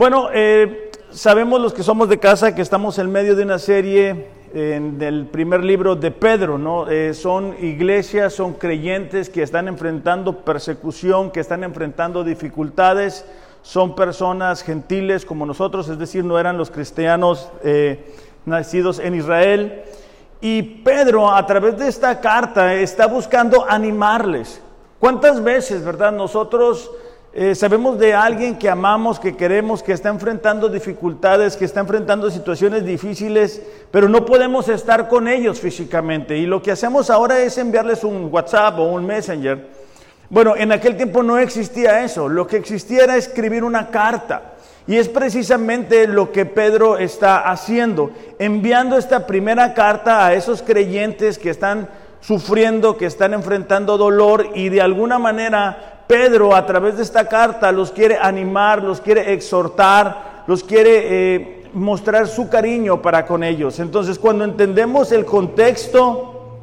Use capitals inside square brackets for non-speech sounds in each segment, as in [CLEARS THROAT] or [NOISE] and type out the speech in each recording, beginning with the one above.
Bueno, eh, sabemos los que somos de casa que estamos en medio de una serie en del primer libro de Pedro, ¿no? Eh, son iglesias, son creyentes que están enfrentando persecución, que están enfrentando dificultades, son personas gentiles como nosotros, es decir, no eran los cristianos eh, nacidos en Israel. Y Pedro, a través de esta carta, está buscando animarles. ¿Cuántas veces, verdad, nosotros eh, sabemos de alguien que amamos, que queremos, que está enfrentando dificultades, que está enfrentando situaciones difíciles, pero no podemos estar con ellos físicamente. Y lo que hacemos ahora es enviarles un WhatsApp o un Messenger. Bueno, en aquel tiempo no existía eso. Lo que existía era escribir una carta. Y es precisamente lo que Pedro está haciendo, enviando esta primera carta a esos creyentes que están sufriendo, que están enfrentando dolor y de alguna manera Pedro a través de esta carta los quiere animar, los quiere exhortar, los quiere eh, mostrar su cariño para con ellos. Entonces cuando entendemos el contexto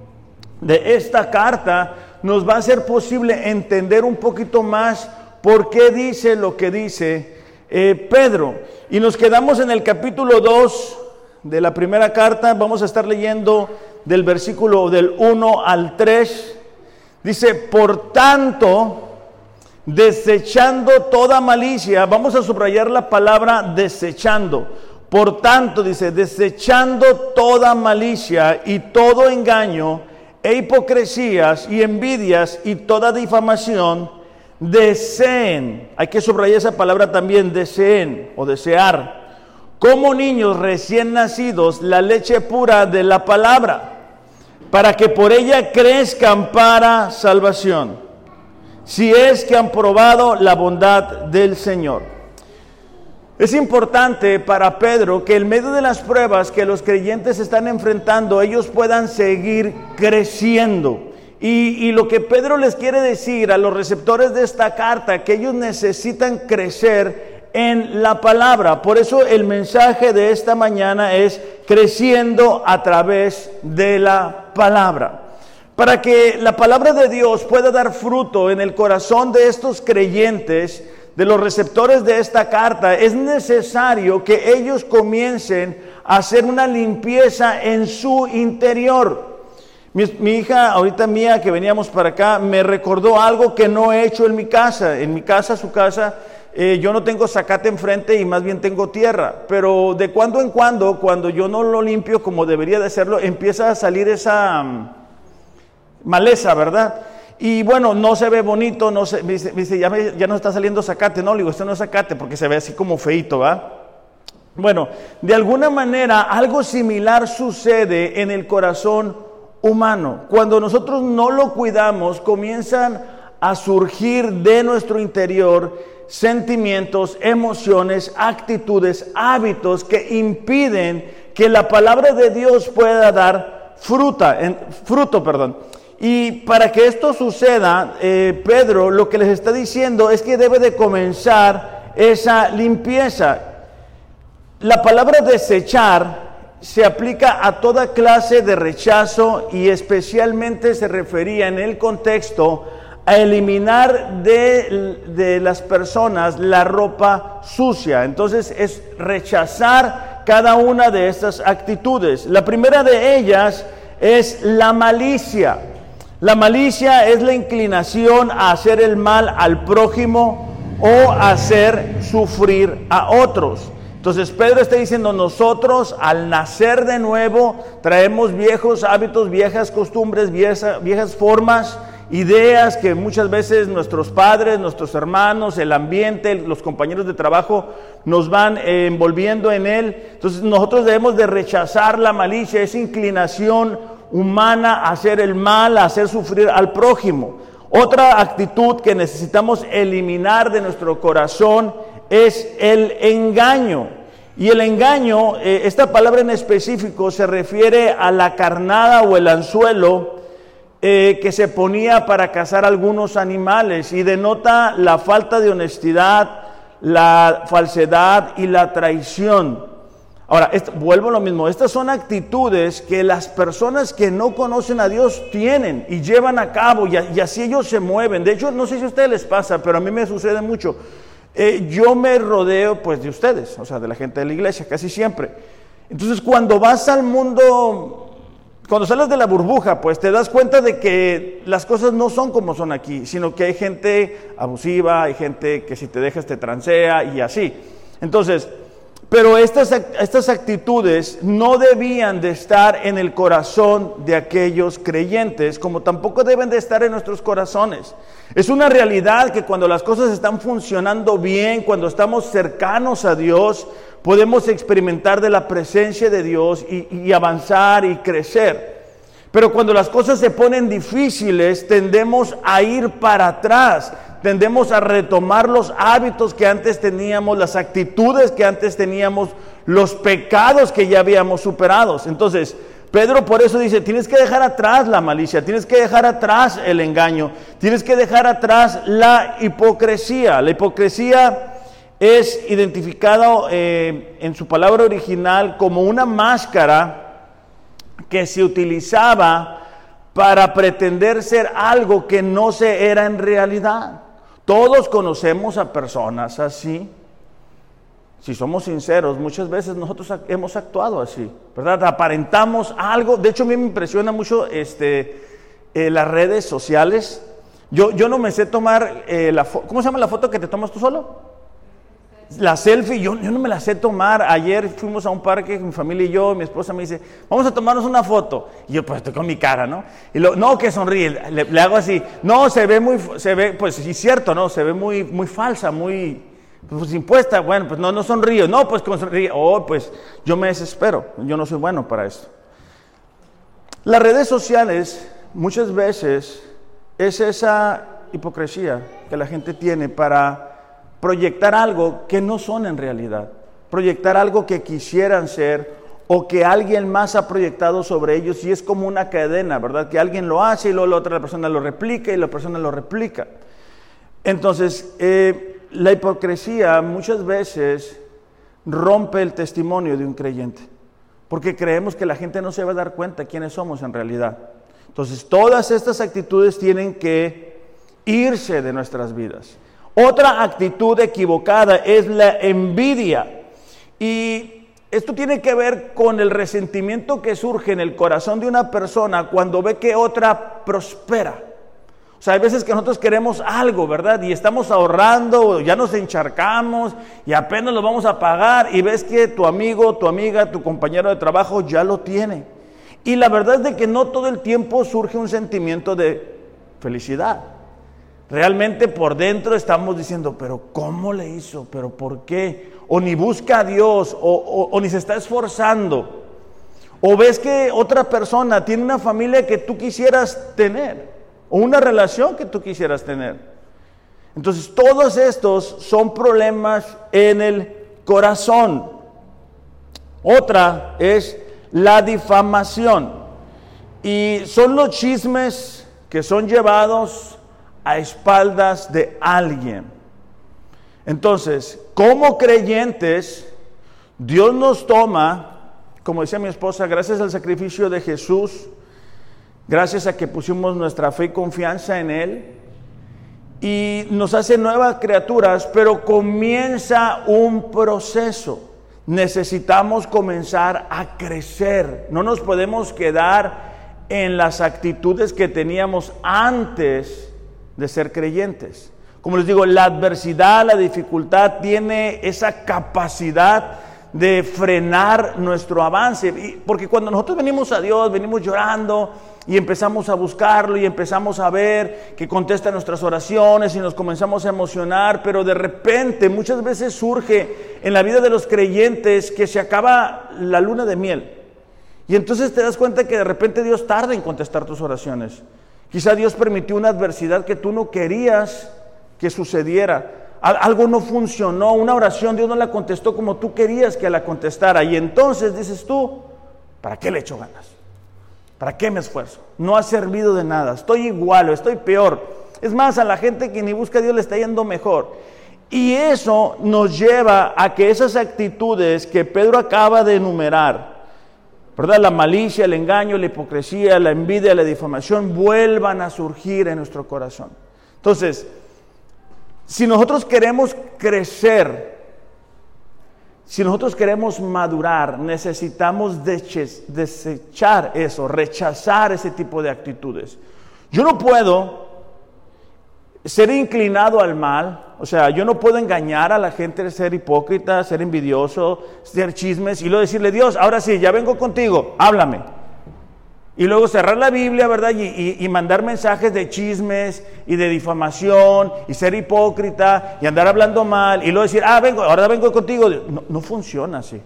de esta carta, nos va a ser posible entender un poquito más por qué dice lo que dice eh, Pedro. Y nos quedamos en el capítulo 2 de la primera carta, vamos a estar leyendo del versículo del 1 al 3. Dice, por tanto, desechando toda malicia, vamos a subrayar la palabra desechando. Por tanto, dice, desechando toda malicia y todo engaño e hipocresías y envidias y toda difamación, deseen, hay que subrayar esa palabra también, deseen o desear, como niños recién nacidos, la leche pura de la palabra, para que por ella crezcan para salvación si es que han probado la bondad del Señor. Es importante para Pedro que en medio de las pruebas que los creyentes están enfrentando, ellos puedan seguir creciendo. Y, lo que Pedro les quiere decir a los receptores de esta carta, que ellos necesitan crecer en la palabra. Por eso el mensaje de esta mañana es creciendo a través de la palabra. Para que la palabra de Dios pueda dar fruto en el corazón de estos creyentes, de los receptores de esta carta, es necesario que ellos comiencen a hacer una limpieza en su interior. Mi, hija, ahorita mía, que veníamos para acá, me recordó algo que no he hecho en mi casa. En mi casa, su casa, eh, yo no tengo zacate enfrente y más bien tengo tierra. Pero de cuando en cuando, cuando yo no lo limpio como debería de hacerlo, empieza a salir esa maleza, ¿verdad? Y bueno, no se ve bonito, no se, ya, no está saliendo zacate, no, le digo, esto no es zacate porque se ve así como feito, ¿va? Bueno, de alguna manera algo similar sucede en el corazón humano. Cuando nosotros no lo cuidamos, comienzan a surgir de nuestro interior sentimientos, emociones, actitudes, hábitos que impiden que la palabra de Dios pueda dar fruta, fruto, perdón. Y para que esto suceda, eh, Pedro lo que les está diciendo es que debe de comenzar esa limpieza. La palabra desechar se aplica a toda clase de rechazo y especialmente se refería en el contexto a eliminar de, de, las personas la ropa sucia. Entonces es rechazar cada una de estas actitudes. La primera de ellas es la malicia. La malicia es la inclinación a hacer el mal al prójimo o hacer sufrir a otros. Entonces Pedro está diciendo, nosotros al nacer de nuevo traemos viejos hábitos, viejas costumbres, viejas, formas, ideas que muchas veces nuestros padres, nuestros hermanos, el ambiente, los compañeros de trabajo nos van envolviendo en él. Entonces nosotros debemos de rechazar la malicia, esa inclinación humana hacer el mal, hacer sufrir al prójimo. Otra actitud que necesitamos eliminar de nuestro corazón es el engaño. Y el engaño, eh, esta palabra en específico se refiere a la carnada o el anzuelo eh, que se ponía para cazar algunos animales y denota la falta de honestidad, la falsedad y la traición. Ahora, vuelvo a lo mismo, estas son actitudes que las personas que no conocen a Dios tienen y llevan a cabo y, así ellos se mueven. De hecho, no sé si a ustedes les pasa, pero a mí me sucede mucho. eh, yo me rodeo pues de ustedes, o sea, de la gente de la iglesia, casi siempre. Entonces cuando vas al mundo, cuando sales de la burbuja, pues te das cuenta de que las cosas no son como son aquí, sino que hay gente abusiva, hay gente que si te dejas te transea y así. Entonces, pero estas, estas actitudes no debían de estar en el corazón de aquellos creyentes, como tampoco deben de estar en nuestros corazones. Es una realidad que cuando las cosas están funcionando bien, cuando estamos cercanos a Dios, podemos experimentar de la presencia de Dios y, y avanzar y crecer. Pero cuando las cosas se ponen difíciles, tendemos a ir para atrás tendemos a retomar los hábitos que antes teníamos, las actitudes que antes teníamos, los pecados que ya habíamos superado. Entonces, Pedro por eso dice, tienes que dejar atrás la malicia, tienes que dejar atrás el engaño, tienes que dejar atrás la hipocresía. La hipocresía es identificada eh, en su palabra original como una máscara que se utilizaba para pretender ser algo que no se era en realidad. Todos conocemos a personas así. Si somos sinceros, muchas veces nosotros hemos actuado así, ¿verdad? Aparentamos algo. De hecho, a mí me impresiona mucho este, eh, las redes sociales. Yo, yo no me sé tomar eh, la. ¿Cómo se llama la foto que te tomas tú solo? La selfie, yo, yo, no me la sé tomar. Ayer fuimos a un parque, mi familia y yo, mi esposa me dice, vamos a tomarnos una foto. Y yo, pues estoy con mi cara, ¿no? Y lo, no, que sonríe. Le, hago así. No, se ve muy, se ve, pues sí, cierto, ¿no? Se ve muy, muy falsa, muy, pues impuesta. Bueno, pues no, no sonrío. No, pues con sonríe. Oh, pues yo me desespero. Yo no soy bueno para esto. Las redes sociales muchas veces es esa hipocresía que la gente tiene para proyectar algo que no son en realidad, proyectar algo que quisieran ser o que alguien más ha proyectado sobre ellos y es como una cadena, ¿verdad? Que alguien lo hace y luego la otra persona lo replica y la persona lo replica. Entonces, eh, la hipocresía muchas veces rompe el testimonio de un creyente, porque creemos que la gente no se va a dar cuenta quiénes somos en realidad. Entonces, todas estas actitudes tienen que irse de nuestras vidas. Otra actitud equivocada es la envidia. Y esto tiene que ver con el resentimiento que surge en el corazón de una persona cuando ve que otra prospera. O sea, hay veces que nosotros queremos algo, ¿verdad? Y estamos ahorrando, ya nos encharcamos y apenas lo vamos a pagar y ves que tu amigo, tu amiga, tu compañero de trabajo ya lo tiene. Y la verdad es de que no todo el tiempo surge un sentimiento de felicidad. Realmente por dentro estamos diciendo, pero ¿cómo le hizo? ¿Pero por qué? O ni busca a Dios, o, ni se está esforzando. O ves que otra persona tiene una familia que tú quisieras tener, o una relación que tú quisieras tener. Entonces, todos estos son problemas en el corazón. Otra es la difamación. Y son los chismes que son llevados a espaldas de alguien. Entonces, como creyentes, Dios nos toma, como decía mi esposa, gracias al sacrificio de Jesús, gracias a que pusimos nuestra fe y confianza en Él, y nos hace nuevas criaturas, pero comienza un proceso. Necesitamos comenzar a crecer. No nos podemos quedar en las actitudes que teníamos antes de ser creyentes. Como les digo, la adversidad, la dificultad tiene esa capacidad de frenar nuestro avance. Porque cuando nosotros venimos a Dios, venimos llorando y empezamos a buscarlo y empezamos a ver que contesta nuestras oraciones y nos comenzamos a emocionar, pero de repente muchas veces surge en la vida de los creyentes que se acaba la luna de miel. Y entonces te das cuenta que de repente Dios tarda en contestar tus oraciones. Quizá Dios permitió una adversidad que tú no querías que sucediera. Algo no funcionó, una oración Dios no la contestó como tú querías que la contestara. Y entonces dices tú, ¿para qué le echo ganas? ¿Para qué me esfuerzo? No ha servido de nada, estoy igual o estoy peor. Es más, a la gente que ni busca a Dios le está yendo mejor. Y eso nos lleva a que esas actitudes que Pedro acaba de enumerar, ¿verdad? La malicia, el engaño, la hipocresía, la envidia, la difamación vuelvan a surgir en nuestro corazón. Entonces, Si nosotros queremos crecer, si nosotros queremos madurar, necesitamos desechar eso, rechazar ese tipo de actitudes. Yo no puedo ser inclinado al mal, o sea, yo no puedo engañar a la gente, ser hipócrita, ser envidioso, ser chismes y luego decirle, Dios, ahora sí, ya vengo contigo, háblame. Y luego cerrar la Biblia, ¿verdad? Y, mandar mensajes de chismes y de difamación y ser hipócrita y andar hablando mal y luego decir, ah, vengo, ahora vengo contigo. No, no funciona así.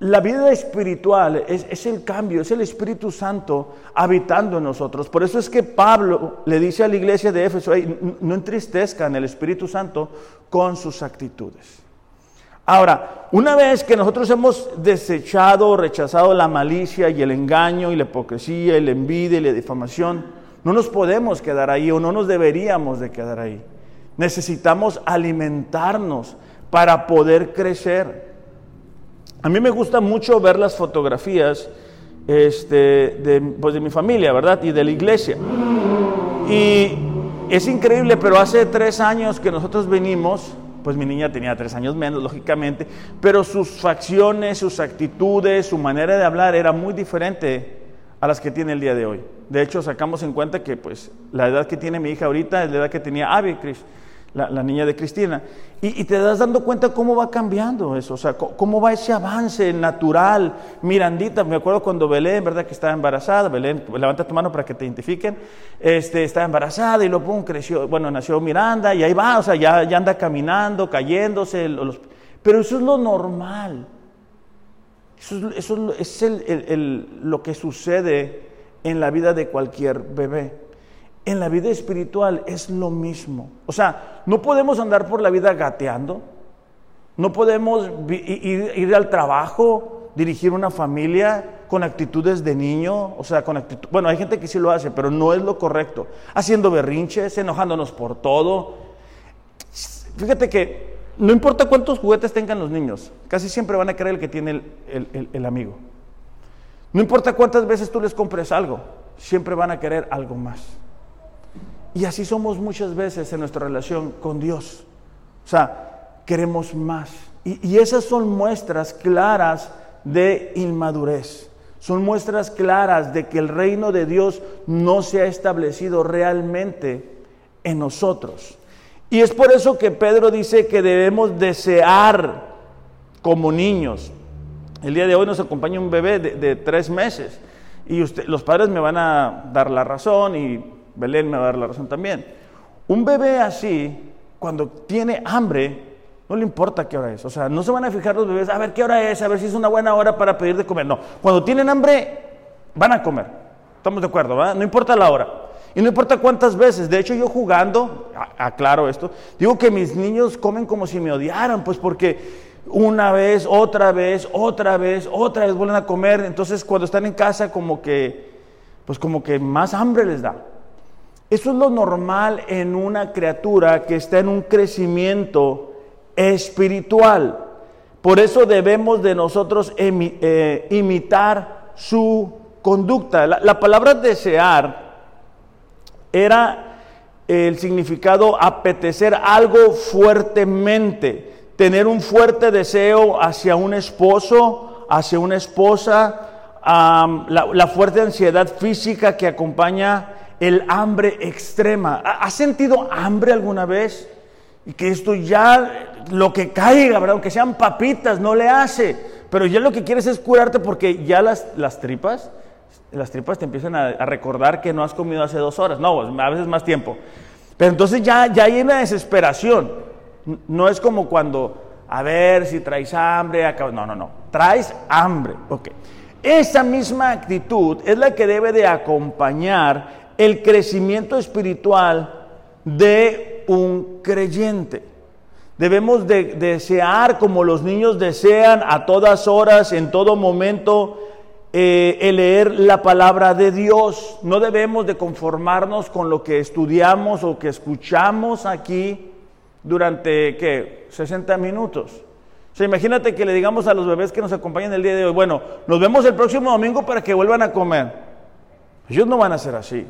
La vida espiritual es, el cambio, es el Espíritu Santo habitando en nosotros. Por eso es que Pablo le dice a la iglesia de Éfeso, no entristezcan el Espíritu Santo con sus actitudes. Ahora, una vez que nosotros hemos desechado o rechazado la malicia y el engaño y la hipocresía y la envidia y la difamación, no nos podemos quedar ahí o no nos deberíamos de quedar ahí. Necesitamos alimentarnos para poder crecer. A mí me gusta mucho ver las fotografías este, de, pues de mi familia, ¿verdad? Y de la iglesia. Y es increíble, pero hace tres años que nosotros venimos, pues mi niña tenía tres años menos, lógicamente, pero sus facciones, sus actitudes, su manera de hablar era muy diferente a las que tiene el día de hoy. De hecho, sacamos en cuenta que pues la edad que tiene mi hija ahorita es la edad que tenía Abby, Chris la, niña de Cristina. Y, te das dando cuenta cómo va cambiando eso, o sea, cómo va ese avance natural. Mirandita, me acuerdo cuando Belén, ¿verdad? Que estaba embarazada, Belén, levanta tu mano para que te identifiquen, este, estaba embarazada y luego pum, creció, bueno, nació Miranda y ahí va, o sea, ya, ya anda caminando, cayéndose, pero eso es lo normal. Eso, es, lo que sucede en la vida de cualquier bebé. En la vida espiritual es lo mismo. O sea, no podemos andar por la vida gateando, no podemos ir, al trabajo, dirigir una familia con actitudes de niño, o sea, con actitud, bueno, hay gente que sí lo hace, pero no es lo correcto. Haciendo berrinches, enojándonos por todo. Fíjate que no importa cuántos juguetes tengan los niños, casi siempre van a querer el que tiene el, el amigo. No importa cuántas veces tú les compres algo, siempre van a querer algo más. Y así somos muchas veces en nuestra relación con Dios. O sea, queremos más. Y, esas son muestras claras de inmadurez. Son muestras claras de que el reino de Dios no se ha establecido realmente en nosotros. Y es por eso que Pedro dice que debemos desear como niños. El día de hoy nos acompaña un bebé de, tres meses y usted, los padres me van a dar la razón y Belén me va a dar la razón también. Un bebé así, cuando tiene hambre, no le importa qué hora es. O sea, no se van a fijar los bebés, a ver qué hora es, a ver si es una buena hora para pedir de comer. No, cuando tienen hambre, van a comer. Estamos de acuerdo, ¿verdad? No importa la hora. Y no importa cuántas veces. De hecho, yo jugando, aclaro esto, digo que mis niños comen como si me odiaran, pues porque una vez, otra vez, otra vez, otra vez vuelven a comer. Entonces, cuando están en casa, como que, pues como que más hambre les da. Eso es lo normal en una criatura que está en un crecimiento espiritual. Por eso debemos de nosotros eh, imitar su conducta. La, palabra desear era el significado apetecer algo fuertemente, tener un fuerte deseo hacia un esposo, hacia una esposa, la, fuerte ansiedad física que acompaña el hambre extrema. ¿Has sentido hambre alguna vez? Y que esto ya, lo que caiga, ¿verdad? Aunque sean papitas, no le hace. Pero ya lo que quieres es curarte porque ya las, las tripas, las tripas te empiezan a, recordar que no has comido hace dos horas. No, a veces más tiempo. Pero entonces ya, ya hay una desesperación. No es como cuando, a ver si traes hambre. No, no, no. Traes hambre. Ok. Esa misma actitud es la que debe de acompañar el crecimiento espiritual de un creyente. Debemos de, desear como los niños desean a todas horas, en todo momento, eh, el leer la palabra de Dios. No debemos de conformarnos con lo que estudiamos o que escuchamos aquí durante, ¿qué? 60 minutos. O sea, imagínate que le digamos a los bebés que nos acompañan el día de hoy, bueno, nos vemos el próximo domingo para que vuelvan a comer. Ellos no van a ser así.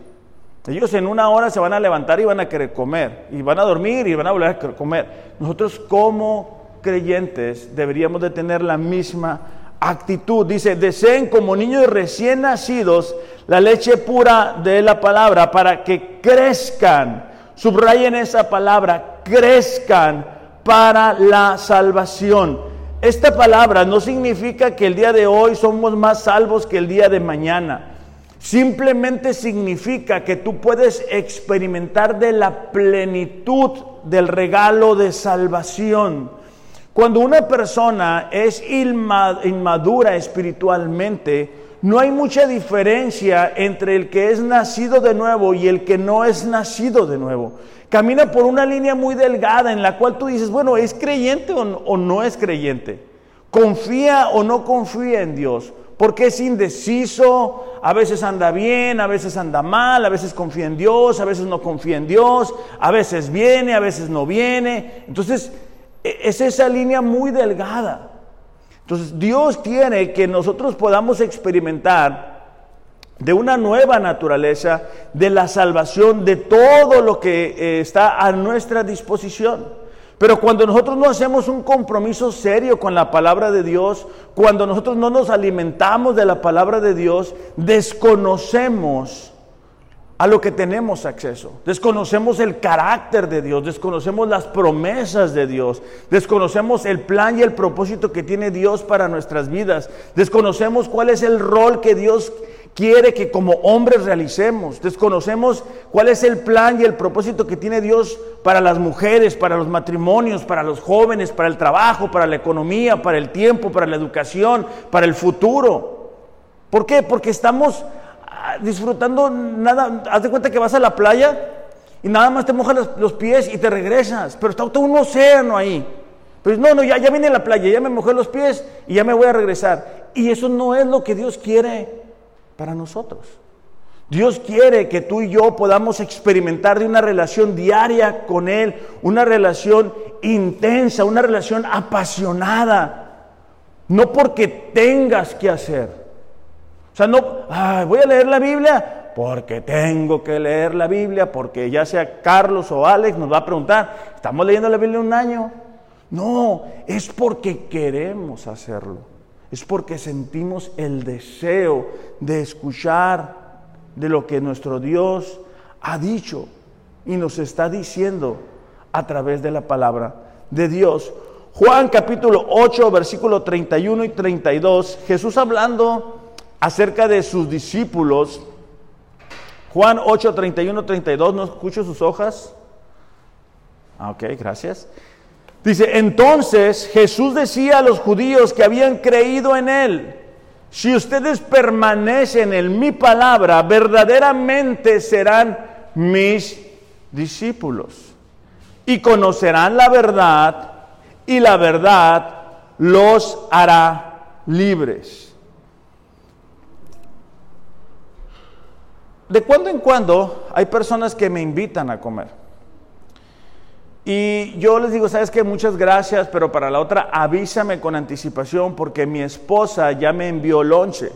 Ellos en una hora se van a levantar y van a querer comer, y van a dormir y van a volver a comer. Nosotros como creyentes deberíamos de tener la misma actitud. Dice, deseen como niños recién nacidos la leche pura de la palabra para que crezcan. Subrayen esa palabra, crezcan para la salvación. Esta palabra no significa que el día de hoy somos más salvos que el día de mañana. Simplemente significa que tú puedes experimentar de la plenitud del regalo de salvación. Cuando una persona es inmadura espiritualmente, no hay mucha diferencia entre el que es nacido de nuevo y el que no es nacido de nuevo. Camina por una línea muy delgada en la cual tú dices, bueno, ¿es creyente o no es creyente? ¿Confía o no confía en Dios? Porque es indeciso, a veces anda bien, a veces anda mal, a veces confía en Dios, a veces no confía en Dios, a veces viene, a veces no viene. Entonces, e, es esa línea muy delgada. Entonces Dios quiere que nosotros podamos experimentar de una nueva naturaleza, de la salvación, de todo lo que eh, está a nuestra disposición. Pero cuando nosotros no hacemos un compromiso serio con la palabra de Dios, cuando nosotros no nos alimentamos de la palabra de Dios, desconocemos a lo que tenemos acceso. Desconocemos el carácter de Dios, desconocemos las promesas de Dios, desconocemos el plan y el propósito que tiene Dios para nuestras vidas, desconocemos cuál es el rol que Dios quiere que como hombres realicemos, desconocemos cuál es el plan y el propósito que tiene Dios para las mujeres, para los matrimonios, para los jóvenes, para el trabajo, para la economía, para el tiempo, para la educación, para el futuro. ¿Por qué? Porque estamos disfrutando nada. Haz de cuenta que vas a la playa y nada más te mojas los, pies y te regresas, pero está todo un océano ahí. Pues no, no, ya, ya vine a la playa, ya me mojé los pies y ya me voy a regresar. Y eso no es lo que Dios quiere para nosotros. Dios quiere que tú y yo podamos experimentar de una relación diaria con Él, una relación intensa, una relación apasionada, no porque tengas que hacer, o sea, no, voy a leer la Biblia porque tengo que leer la Biblia, porque ya sea Carlos o Alex nos va a preguntar, ¿estamos leyendo la Biblia un año? No, es porque queremos hacerlo. Es porque sentimos el deseo de escuchar de lo que nuestro Dios ha dicho y nos está diciendo a través de la palabra de Dios. Juan capítulo 8, versículo 31 y 32, Jesús hablando acerca de sus discípulos. Juan 8, 31, 32, ¿no escucho sus hojas? Ah, ok, gracias. Dice, entonces Jesús decía a los judíos que habían creído en él, si ustedes permanecen en mi palabra, verdaderamente serán mis discípulos y conocerán la verdad y la verdad los hará libres. de cuando en cuando hay personas que me invitan a comer. Y yo les digo, sabes que muchas gracias, pero para la otra avísame con anticipación porque mi esposa ya me envió lonche.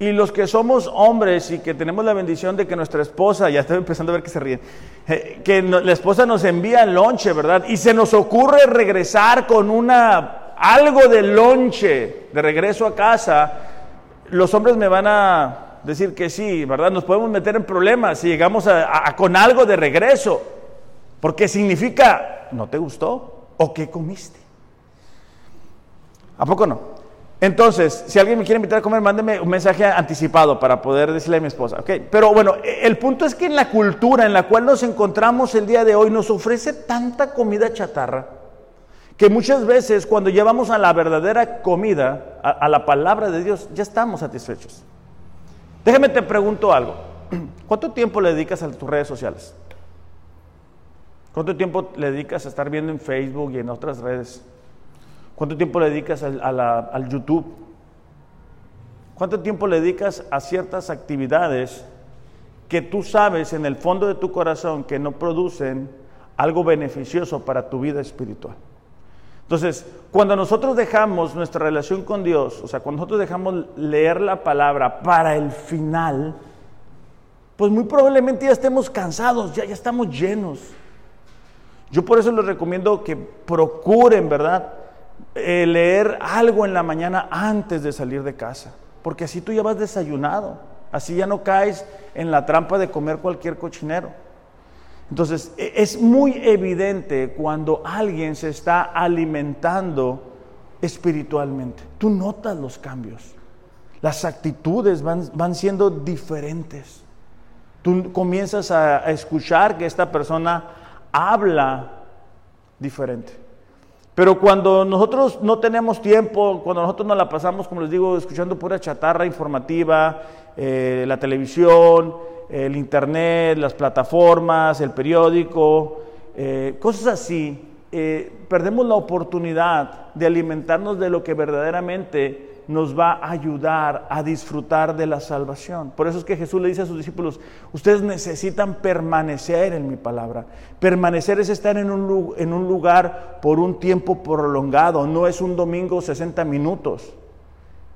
Y los que somos hombres y que tenemos la bendición de que nuestra esposa, ya estoy empezando a ver que se ríen, eh, que la esposa nos envía lonche, ¿verdad? Y se nos ocurre regresar con una algo de lonche de regreso a casa, los hombres me van a decir que sí, ¿verdad? Nos podemos meter en problemas si llegamos a, con algo de regreso, porque significa, ¿no te gustó? ¿O qué comiste? ¿A poco no? Entonces, si alguien me quiere invitar a comer, mándeme un mensaje anticipado para poder decirle a mi esposa, ¿ok? Pero bueno, el punto es que en la cultura en la cual nos encontramos el día de hoy nos ofrece tanta comida chatarra que muchas veces cuando llevamos a la verdadera comida, a la palabra de Dios, ya estamos satisfechos. Déjame te pregunto algo. [CLEARS THROAT] ¿Cuánto tiempo le dedicas a tus redes sociales? ¿Cuánto tiempo le dedicas a estar viendo en Facebook y en otras redes? ¿Cuánto tiempo le dedicas al, YouTube? ¿Cuánto tiempo le dedicas a ciertas actividades que tú sabes en el fondo de tu corazón que no producen algo beneficioso para tu vida espiritual? Entonces, cuando nosotros dejamos nuestra relación con Dios, o sea, cuando nosotros dejamos leer la palabra para el final, pues muy probablemente ya estemos cansados, ya, ya estamos llenos. Yo por eso les recomiendo que procuren, ¿verdad? Eh, leer algo en la mañana antes de salir de casa, porque así tú ya vas desayunado, así ya no caes en la trampa de comer cualquier cochinero. Entonces, e, es muy evidente cuando alguien se está alimentando espiritualmente. Tú notas los cambios. Las actitudes van, van siendo diferentes. Tú comienzas a, a escuchar que esta persona habla diferente. Pero cuando nosotros no tenemos tiempo, cuando nosotros nos la pasamos, como les digo, escuchando pura chatarra informativa, eh, la televisión, el internet, las plataformas, el periódico, eh, cosas así, eh, perdemos la oportunidad de alimentarnos de lo que verdaderamente nos va a ayudar a disfrutar de la salvación. Por eso es que Jesús le dice a sus discípulos, ustedes necesitan permanecer en mi palabra. Permanecer es estar en un, lugar por un tiempo prolongado, no es un domingo 60 minutos.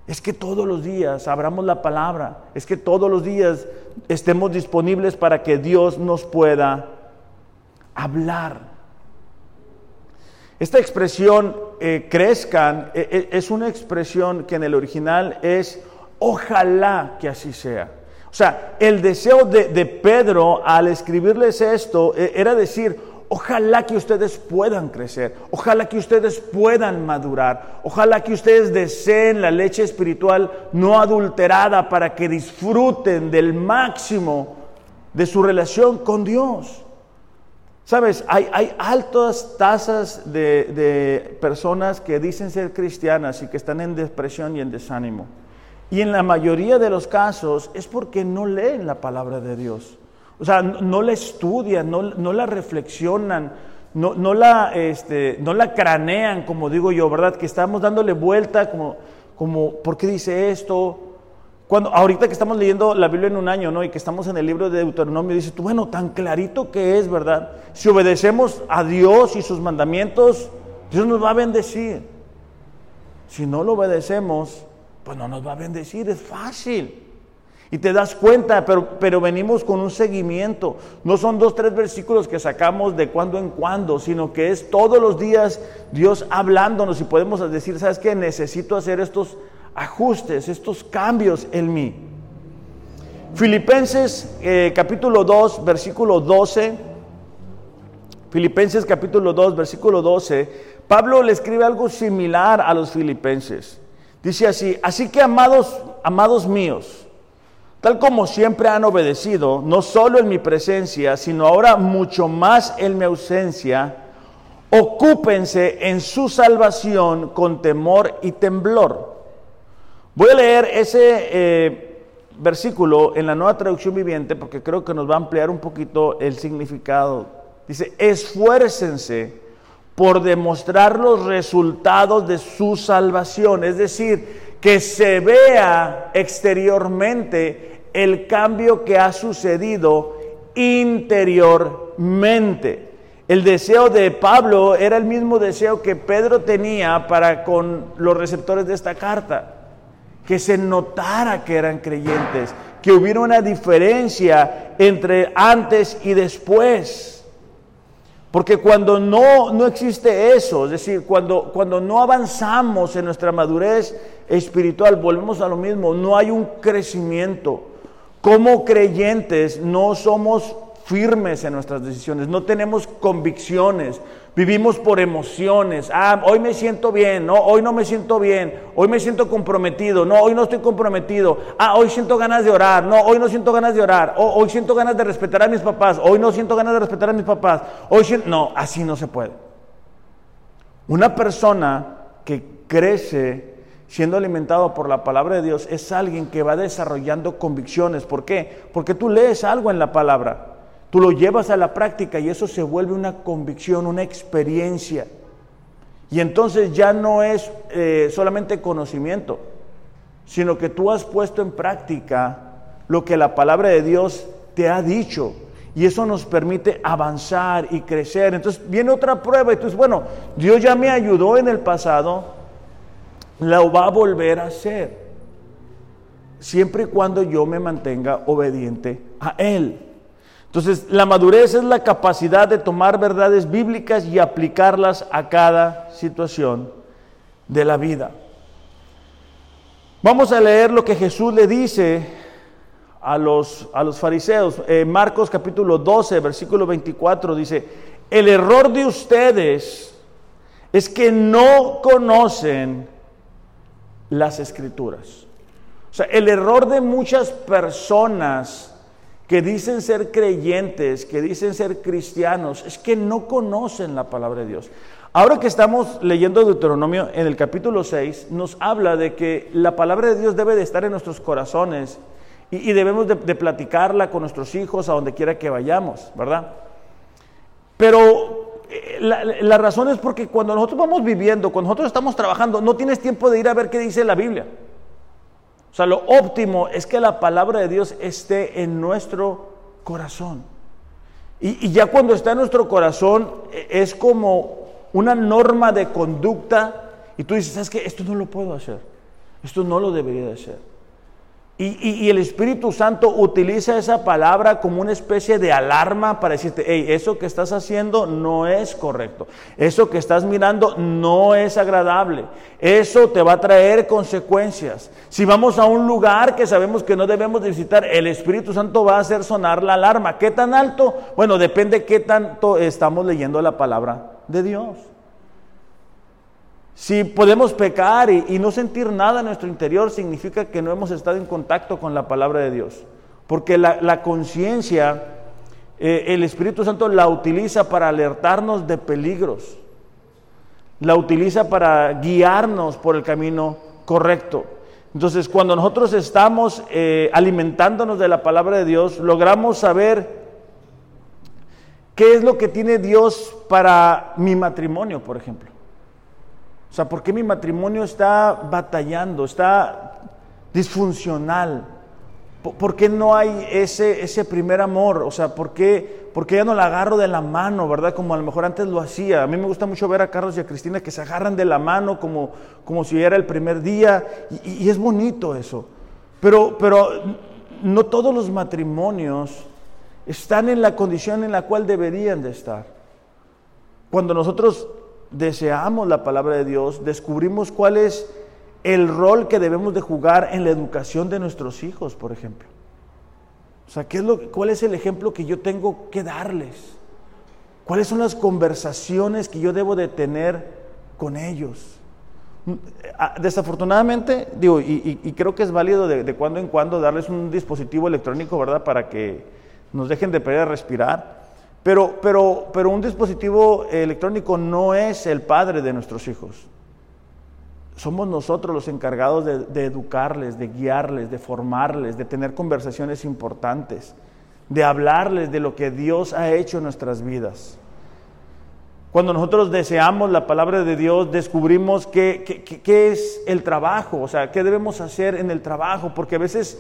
Es que todos los días abramos la palabra, es que todos los días estemos disponibles para que Dios nos pueda hablar. Esta expresión eh, crezcan eh, eh, es una expresión que en el original es ojalá que así sea. O sea, el deseo de, de Pedro al escribirles esto era decir, ojalá que ustedes puedan crecer, ojalá que ustedes puedan madurar, ojalá que ustedes deseen la leche espiritual no adulterada para que disfruten del máximo de su relación con Dios. Sabes, hay, altas tasas de, personas que dicen ser cristianas y que están en depresión y en desánimo. Y en la mayoría de los casos es porque no leen la palabra de Dios. O sea, no, la estudian, no, la reflexionan, no, la, este, no la cranean, como digo yo, ¿verdad? Que estamos dándole vuelta como, como ¿por qué dice esto? Cuando, ahorita que estamos leyendo la Biblia en un año, ¿no? Y que estamos en el libro de Deuteronomio, dice tú, bueno, tan clarito que es, ¿verdad? Si obedecemos a Dios y sus mandamientos, Dios nos va a bendecir. Si no lo obedecemos, pues no nos va a bendecir, es fácil. Y te das cuenta, pero, pero venimos con un seguimiento. No son dos, tres versículos que sacamos de cuando en cuando, sino que es todos los días Dios hablándonos y podemos decir, ¿sabes qué? Necesito hacer estos ajustes, estos cambios en mí. Filipenses eh, capítulo 2, versículo 12. Filipenses capítulo 2, versículo 12. Pablo le escribe algo similar a los filipenses. Dice así, así que amados, amados míos, tal como siempre han obedecido, no solo en mi presencia, sino ahora mucho más en mi ausencia, ocúpense en su salvación con temor y temblor Voy a leer ese eh, versículo en la nueva traducción viviente porque creo que nos va a ampliar un poquito el significado. Dice, esfuércense por demostrar los resultados de su salvación, es decir, que se vea exteriormente el cambio que ha sucedido interiormente. El deseo de Pablo era el mismo deseo que Pedro tenía para con los receptores de esta carta que se notara que eran creyentes, que hubiera una diferencia entre antes y después. Porque cuando no, no existe eso, es decir, cuando, cuando no avanzamos en nuestra madurez espiritual, volvemos a lo mismo, no hay un crecimiento. Como creyentes no somos firmes en nuestras decisiones, no tenemos convicciones, vivimos por emociones. Ah, hoy me siento bien, no, hoy no me siento bien, hoy me siento comprometido, no, hoy no estoy comprometido. Ah, hoy siento ganas de orar, no, hoy no siento ganas de orar, hoy siento ganas de respetar a mis papás, hoy no siento ganas de respetar a mis papás, hoy siento... no, así no se puede. Una persona que crece siendo alimentado por la palabra de Dios es alguien que va desarrollando convicciones. ¿Por qué? Porque tú lees algo en la palabra. Tú lo llevas a la práctica y eso se vuelve una convicción, una experiencia. Y entonces ya no es eh, solamente conocimiento, sino que tú has puesto en práctica lo que la palabra de Dios te ha dicho. Y eso nos permite avanzar y crecer. Entonces viene otra prueba y tú dices, bueno, Dios ya me ayudó en el pasado, lo va a volver a hacer. Siempre y cuando yo me mantenga obediente a Él. Entonces, la madurez es la capacidad de tomar verdades bíblicas y aplicarlas a cada situación de la vida. Vamos a leer lo que Jesús le dice a los, a los fariseos. Eh, Marcos capítulo 12, versículo 24 dice, el error de ustedes es que no conocen las escrituras. O sea, el error de muchas personas que dicen ser creyentes, que dicen ser cristianos, es que no conocen la palabra de Dios. Ahora que estamos leyendo Deuteronomio en el capítulo 6, nos habla de que la palabra de Dios debe de estar en nuestros corazones y, debemos de, platicarla con nuestros hijos a donde quiera que vayamos, ¿verdad? Pero eh, la, la, razón es porque cuando nosotros vamos viviendo, cuando nosotros estamos trabajando, no tienes tiempo de ir a ver qué dice la Biblia. O sea, lo óptimo es que la palabra de Dios esté en nuestro corazón. Y, ya cuando está en nuestro corazón e, es como una norma de conducta y tú dices, ¿sabes qué? Esto no lo puedo hacer. Esto no lo debería de hacer. Y, el Espíritu Santo utiliza esa palabra como una especie de alarma para decirte, hey, eso que estás haciendo no es correcto, eso que estás mirando no es agradable, eso te va a traer consecuencias. Si vamos a un lugar que sabemos que no debemos visitar, el Espíritu Santo va a hacer sonar la alarma. ¿Qué tan alto? Bueno, depende qué tanto estamos leyendo la palabra de Dios. Si podemos pecar y, no sentir nada en nuestro interior, significa que no hemos estado en contacto con la palabra de Dios. Porque la, conciencia, eh, el Espíritu Santo la utiliza para alertarnos de peligros. La utiliza para guiarnos por el camino correcto. Entonces, cuando nosotros estamos eh, alimentándonos de la palabra de Dios, logramos saber qué es lo que tiene Dios para mi matrimonio, por ejemplo. O sea, ¿por qué mi matrimonio está batallando, está disfuncional? ¿Por qué no hay ese, ese primer amor? O sea, ¿por qué, ¿por qué ya no la agarro de la mano, verdad? Como a lo mejor antes lo hacía. A mí me gusta mucho ver a Carlos y a Cristina que se agarran de la mano como, como si era el primer día. Y, y es bonito eso. Pero, pero no todos los matrimonios están en la condición en la cual deberían de estar. Cuando nosotros deseamos la palabra de Dios, descubrimos cuál es el rol que debemos de jugar en la educación de nuestros hijos, por ejemplo. O sea, ¿qué es lo, ¿cuál es el ejemplo que yo tengo que darles? ¿Cuáles son las conversaciones que yo debo de tener con ellos? Ah, desafortunadamente, digo, y, creo que es válido de, de, cuando en cuando darles un dispositivo electrónico, ¿verdad? Para que nos dejen de perder respirar. Pero, pero, pero un dispositivo electrónico no es el padre de nuestros hijos. Somos nosotros los encargados de, educarles, de guiarles, de formarles, de tener conversaciones importantes, de hablarles de lo que Dios ha hecho en nuestras vidas. Cuando nosotros deseamos la palabra de Dios, descubrimos qué, qué es el trabajo, o sea, qué debemos hacer en el trabajo, porque a veces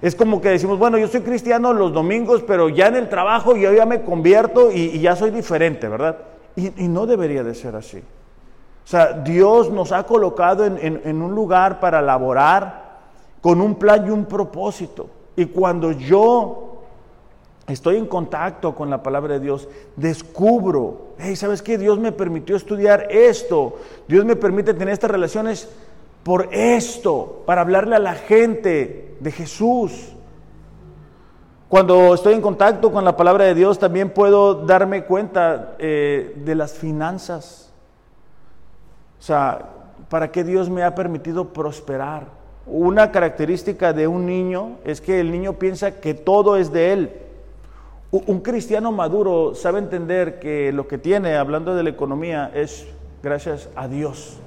es como que decimos, bueno, yo soy cristiano los domingos, pero ya en el trabajo yo ya me convierto y, ya soy diferente, ¿verdad? Y, no debería de ser así. O sea, Dios nos ha colocado en, un lugar para laborar con un plan y un propósito. Y cuando yo estoy en contacto con la palabra de Dios, descubro, hey, ¿sabes qué? Dios me permitió estudiar esto, Dios me permite tener estas relaciones por esto, para hablarle a la gente de Jesús. Cuando estoy en contacto con la palabra de Dios, también puedo darme cuenta eh, de las finanzas. O sea, ¿para qué Dios me ha permitido prosperar? Una característica de un niño es que el niño piensa que todo es de él. Un cristiano maduro sabe entender que lo que tiene, hablando de la economía, es gracias a Dios.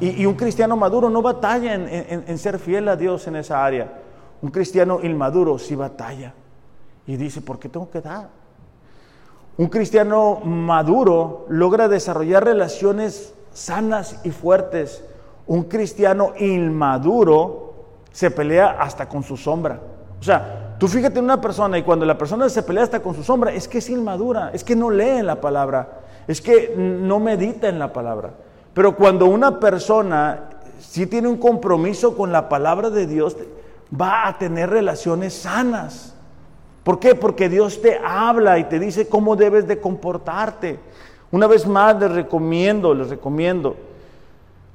Y, un cristiano maduro no batalla en, ser fiel a Dios en esa área. Un cristiano inmaduro sí batalla. Y dice, ¿por qué tengo que dar? Un cristiano maduro logra desarrollar relaciones sanas y fuertes. Un cristiano inmaduro se pelea hasta con su sombra. O sea, tú fíjate en una persona y cuando la persona se pelea hasta con su sombra, es que es inmadura, es que no lee en la palabra, es que no medita en la palabra. Pero cuando una persona sí tiene un compromiso con la palabra de Dios, va a tener relaciones sanas. ¿Por qué? Porque Dios te habla y te dice cómo debes de comportarte. Una vez más les recomiendo, les recomiendo,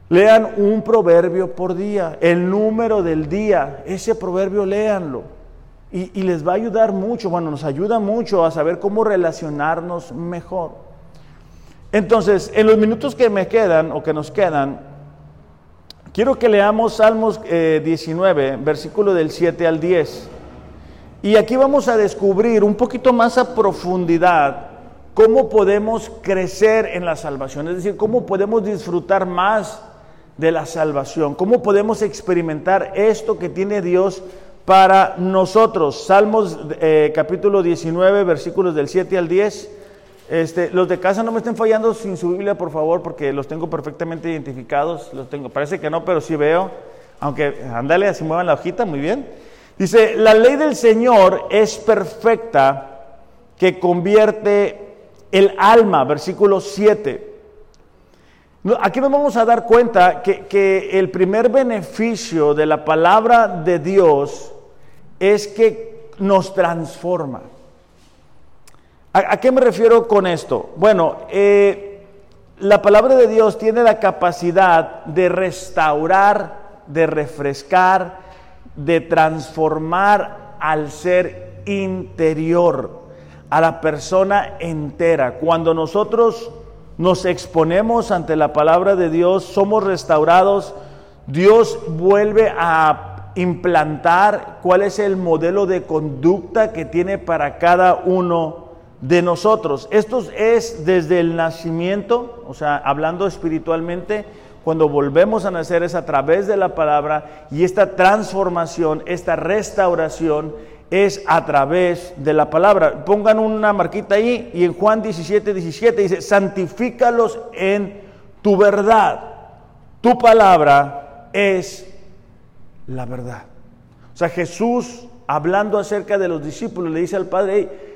lean un proverbio por día, el número del día, ese proverbio léanlo. Y, y, les va a ayudar mucho, bueno, nos ayuda mucho a saber cómo relacionarnos mejor. Entonces, en los minutos que me quedan o que nos quedan, quiero que leamos Salmos 19, eh, versículo del 7 al 10. Y aquí vamos a descubrir un poquito más a profundidad cómo podemos crecer en la salvación, es decir, cómo podemos disfrutar más de la salvación, cómo podemos experimentar esto que tiene Dios para nosotros. Salmos eh, capítulo 19, versículos del 7 al 10. Este, los de casa no me estén fallando sin su Biblia, por favor, porque los tengo perfectamente identificados. Los tengo, parece que no, pero sí veo. Aunque, ándale, así muevan la hojita, muy bien. Dice, la ley del Señor es perfecta que convierte el alma, versículo 7. Aquí nos vamos a dar cuenta que, que el primer beneficio de la palabra de Dios es que nos transforma. ¿A, qué me refiero con esto? Bueno, eh, la palabra de Dios tiene la capacidad de restaurar, de refrescar, de transformar al ser interior, a la persona entera. Cuando nosotros nos exponemos ante la palabra de Dios, somos restaurados, Dios vuelve a implantar cuál es el modelo de conducta que tiene para cada uno de nosotros. Esto es desde el nacimiento, o sea, hablando espiritualmente, cuando volvemos a nacer es a través de la palabra y esta transformación, esta restauración es a través de la palabra. Pongan una marquita ahí y en Juan 17, 17 dice, santifícalos en tu verdad. Tu palabra es la verdad. O sea, Jesús hablando acerca de los discípulos le dice al Padre,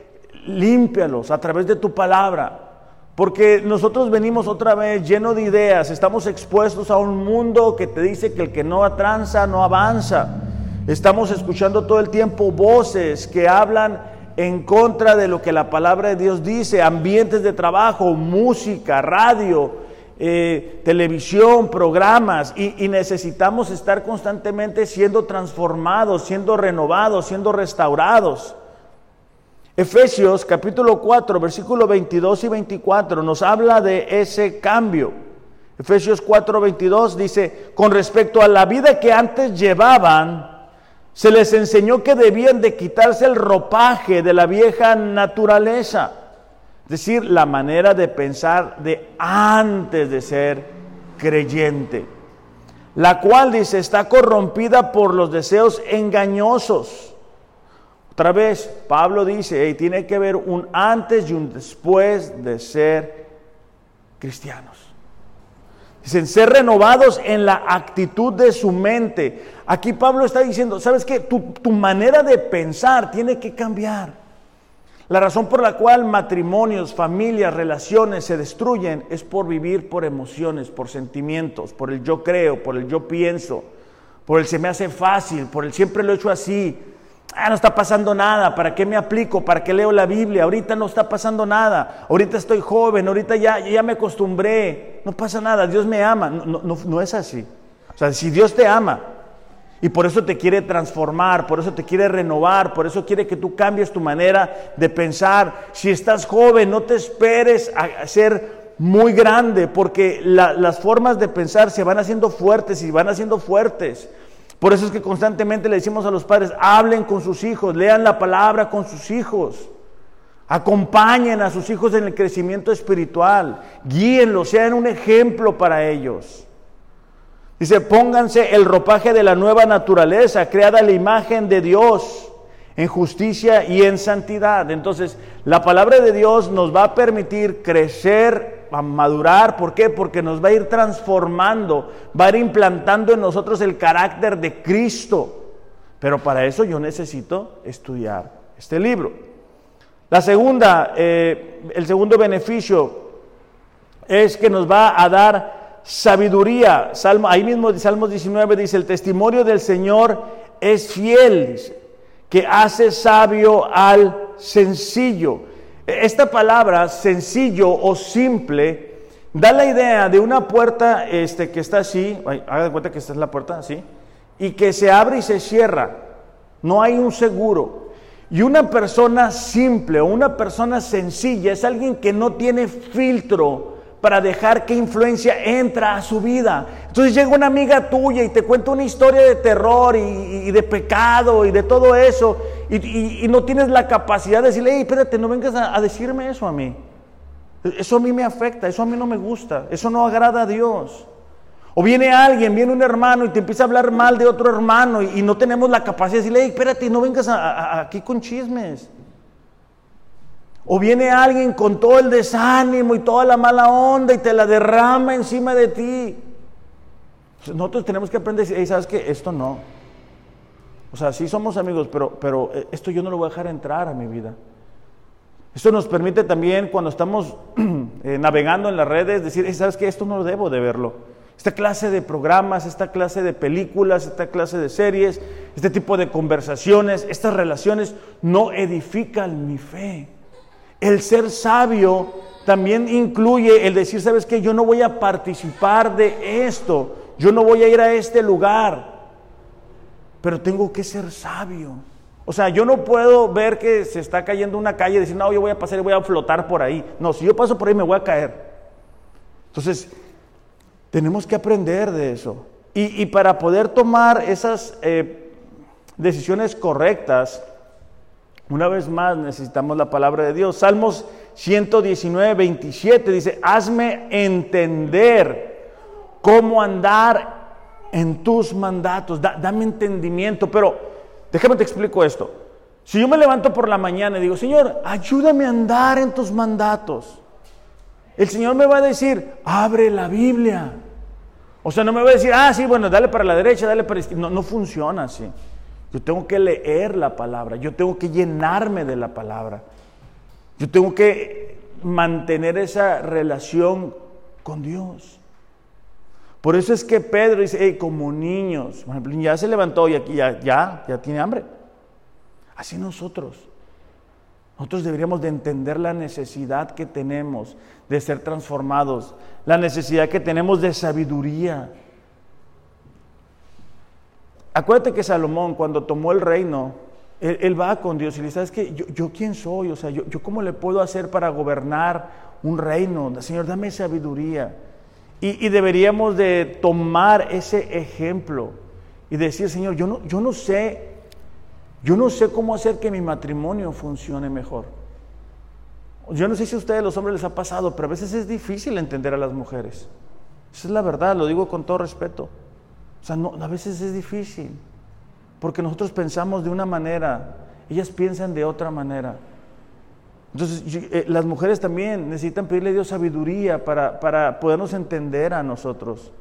límpialos a través de tu palabra. Porque nosotros venimos otra vez lleno de ideas, estamos expuestos a un mundo que te dice que el que no atranza no avanza. Estamos escuchando todo el tiempo voces que hablan en contra de lo que la palabra de Dios dice, ambientes de trabajo, música, radio, eh, televisión, programas, y necesitamos estar constantemente siendo transformados, siendo renovados, siendo restaurados. Efesios capítulo 4, versículo 22 y 24 nos habla de ese cambio. Efesios 4, 22 dice, con respecto a la vida que antes llevaban, se les enseñó que debían de quitarse el ropaje de la vieja naturaleza, es decir, la manera de pensar de antes de ser creyente, la cual dice está corrompida por los deseos engañosos otra vez, Pablo dice, tiene que haber un antes y un después de ser cristianos. Dicen, ser renovados en la actitud de su mente. Aquí Pablo está diciendo, ¿sabes qué? Tu, tu manera de pensar tiene que cambiar. La razón por la cual matrimonios, familias, relaciones se destruyen es por vivir por emociones, por sentimientos, por el yo creo, por el yo pienso, por el se me hace fácil, por el siempre lo he hecho así, Ah, no está pasando nada, ¿para qué me aplico? ¿Para qué leo la Biblia? Ahorita no está pasando nada, ahorita estoy joven, ahorita ya, ya me acostumbré, no pasa nada, Dios me ama. No, no, no es así. O sea, si Dios te ama y por eso te quiere transformar, por eso te quiere renovar, por eso quiere que tú cambies tu manera de pensar, si estás joven, no te esperes a ser muy grande, porque las formas de pensar se van haciendo fuertes y van haciendo fuertes. Por eso es que constantemente le decimos a los padres, hablen con sus hijos, lean la palabra con sus hijos, acompañen a sus hijos en el crecimiento espiritual, guíenlos, sean un ejemplo para ellos. Dice, pónganse el ropaje de la nueva naturaleza, creada la imagen de Dios, en justicia y en santidad. Entonces, la palabra de Dios nos va a permitir crecer a madurar. ¿Por qué? Porque nos va a ir transformando, va a ir implantando en nosotros el carácter de Cristo. Pero para eso yo necesito estudiar este libro. La segunda, eh, el segundo beneficio es que nos va a dar sabiduría. Salmo, ahí mismo Salmos 19 dice, el testimonio del Señor es fiel, que hace sabio al sencillo. Esta palabra sencillo o simple da la idea de una puerta este, que está así, haga cuenta que esta es la puerta así, y que se abre y se cierra. No hay un seguro. Y una persona simple o una persona sencilla es alguien que no tiene filtro para dejar que influencia entra a su vida. Entonces llega una amiga tuya y te cuenta una historia de terror y, de pecado y de todo eso y, no tienes la capacidad de decirle, hey, espérate, no vengas a, a decirme eso a mí. Eso a mí me afecta, eso a mí no me gusta, eso no agrada a Dios. O viene alguien, viene un hermano y te empieza a hablar mal de otro hermano y, no tenemos la capacidad de decirle, hey, espérate, no vengas aquí con chismes. O viene alguien con todo el desánimo y toda la mala onda y te la derrama encima de ti. Nosotros tenemos que aprender, hey, ¿sabes qué? Esto no. O sea, sí somos amigos, pero, pero eh, esto yo no lo voy a dejar entrar a mi vida. Esto nos permite también cuando estamos [CLEARS THROAT] eh, navegando en las redes decir, ¿sabes qué? Esto no debo de verlo. Esta clase de programas, esta clase de películas, esta clase de series, este tipo de conversaciones, estas relaciones no edifican mi fe. El ser sabio también incluye el decir, ¿sabes qué? Yo no voy a participar de esto, yo no voy a ir a este lugar, pero tengo que ser sabio. O sea, yo no puedo ver que se está cayendo una calle y decir, no, yo voy a pasar y voy a flotar por ahí. No, si yo paso por ahí me voy a caer. Entonces, tenemos que aprender de eso. Y, para poder tomar esas eh, decisiones correctas, una vez más necesitamos la palabra de Dios. Salmos 119, 27 dice, hazme entender cómo andar en tus mandatos, dame entendimiento. Pero déjame te explico esto. Si yo me levanto por la mañana y digo, Señor, ayúdame a andar en tus mandatos. El Señor me va a decir, abre la Biblia. O sea, no me va a decir, ah, sí, bueno, dale para la derecha, dale para la izquierda. No, no funciona así. Yo tengo que leer la palabra, yo tengo que llenarme de la palabra. Yo tengo que mantener esa relación con Dios. Por eso es que Pedro dice, hey, como niños, ya se levantó y aquí ya, ya, ya tiene hambre. Así nosotros. Nosotros deberíamos de entender la necesidad que tenemos de ser transformados, la necesidad que tenemos de sabiduría. Acuérdate que Salomón cuando tomó el reino, él, va con Dios y le dice, ¿sabes qué? Yo, quién soy? O sea, yo, yo, cómo le puedo hacer para gobernar un reino? Señor, dame sabiduría. Y, y, deberíamos de tomar ese ejemplo y decir, Señor, yo no, yo no sé yo no sé cómo hacer que mi matrimonio funcione mejor. Yo no sé si a ustedes los hombres les ha pasado, pero a veces es difícil entender a las mujeres. Esa es la verdad, lo digo con todo respeto. O sea, no, a veces es difícil, porque nosotros pensamos de una manera, ellas piensan de otra manera. Entonces, eh, las mujeres también necesitan pedirle a Dios sabiduría para, para podernos entender a nosotros.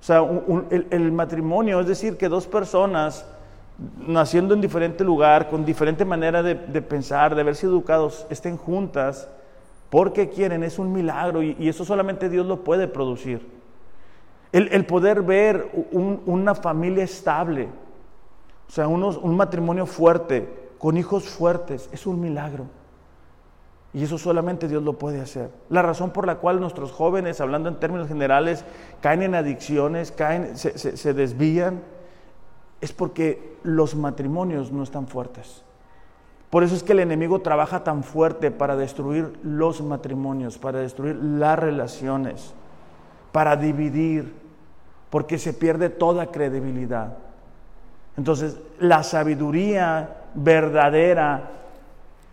O sea, el, el matrimonio, es decir, que dos personas naciendo en diferente lugar, con diferente manera de, pensar, de haberse educados, estén juntas porque quieren, es un milagro y, eso solamente Dios lo puede producir. El, poder ver una familia estable, o sea, un matrimonio fuerte, con hijos fuertes, es un milagro. Y eso solamente Dios lo puede hacer. La razón por la cual nuestros jóvenes, hablando en términos generales, caen en adicciones, caen, se desvían, es porque los matrimonios no están fuertes. Por eso es que el enemigo trabaja tan fuerte para destruir los matrimonios, para destruir las relaciones, para dividir, porque se pierde toda credibilidad. Entonces, la sabiduría verdadera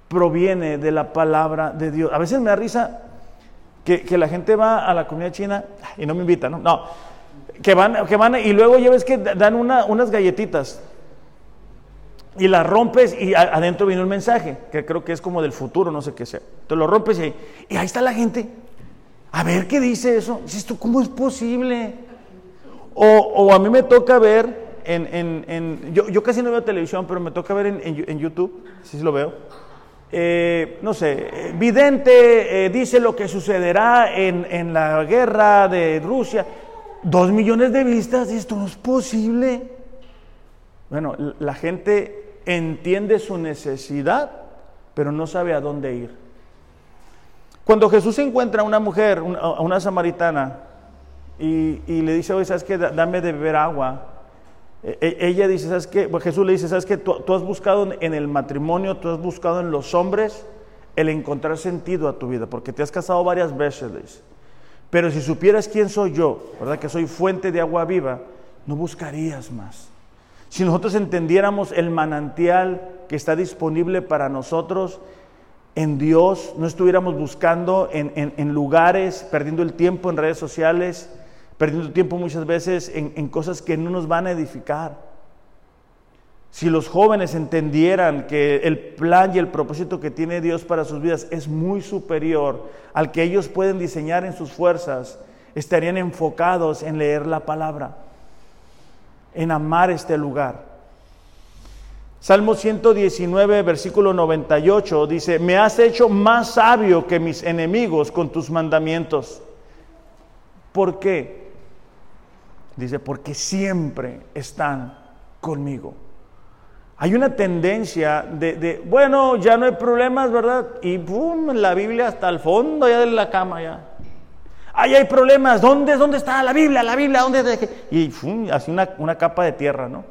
proviene de la palabra de Dios. A veces me da risa que, la gente va a la comida china y no me invita, ¿no? No, que van, que van y luego ya ves que dan unas galletitas y las rompes y adentro viene un mensaje, que creo que es como del futuro, no sé qué sea. Te lo rompes y ahí, y ahí está la gente. A ver qué dice eso. ¿Esto cómo es posible? O, a mí me toca ver en, yo, yo, casi no veo televisión, pero me toca ver en, YouTube, si lo veo. Eh, no sé, vidente eh, dice lo que sucederá en, la guerra de Rusia. Dos millones de vistas, esto no es posible. Bueno, la gente entiende su necesidad, pero no sabe a dónde ir. Cuando Jesús encuentra a una mujer, a una samaritana, y, le dice, oye, ¿sabes qué? Dame de beber agua. E, e, ella dice, ¿sabes qué? Pues Jesús le dice, ¿sabes qué? Tú, has buscado en el matrimonio, tú has buscado en los hombres el encontrar sentido a tu vida, porque te has casado varias veces, le dice. Pero si supieras quién soy yo, ¿verdad? Que soy fuente de agua viva, no buscarías más. Si nosotros entendiéramos el manantial que está disponible para nosotros en Dios, no estuviéramos buscando en, lugares, perdiendo el tiempo en redes sociales, perdiendo tiempo muchas veces en cosas que no nos van a edificar. Si los jóvenes entendieran que el plan y el propósito que tiene Dios para sus vidas es muy superior al que ellos pueden diseñar en sus fuerzas, estarían enfocados en leer la palabra en amar este lugar. Salmo 119, versículo 98 dice, me has hecho más sabio que mis enemigos con tus mandamientos. ¿Por qué? Dice, porque siempre están conmigo. Hay una tendencia de, bueno, ya no hay problemas, ¿verdad? Y boom, la Biblia hasta el fondo ya de la cama ya ahí hay problemas, ¿dónde, dónde está la Biblia? La Biblia, ¿dónde? Y así una, una capa de tierra, ¿no?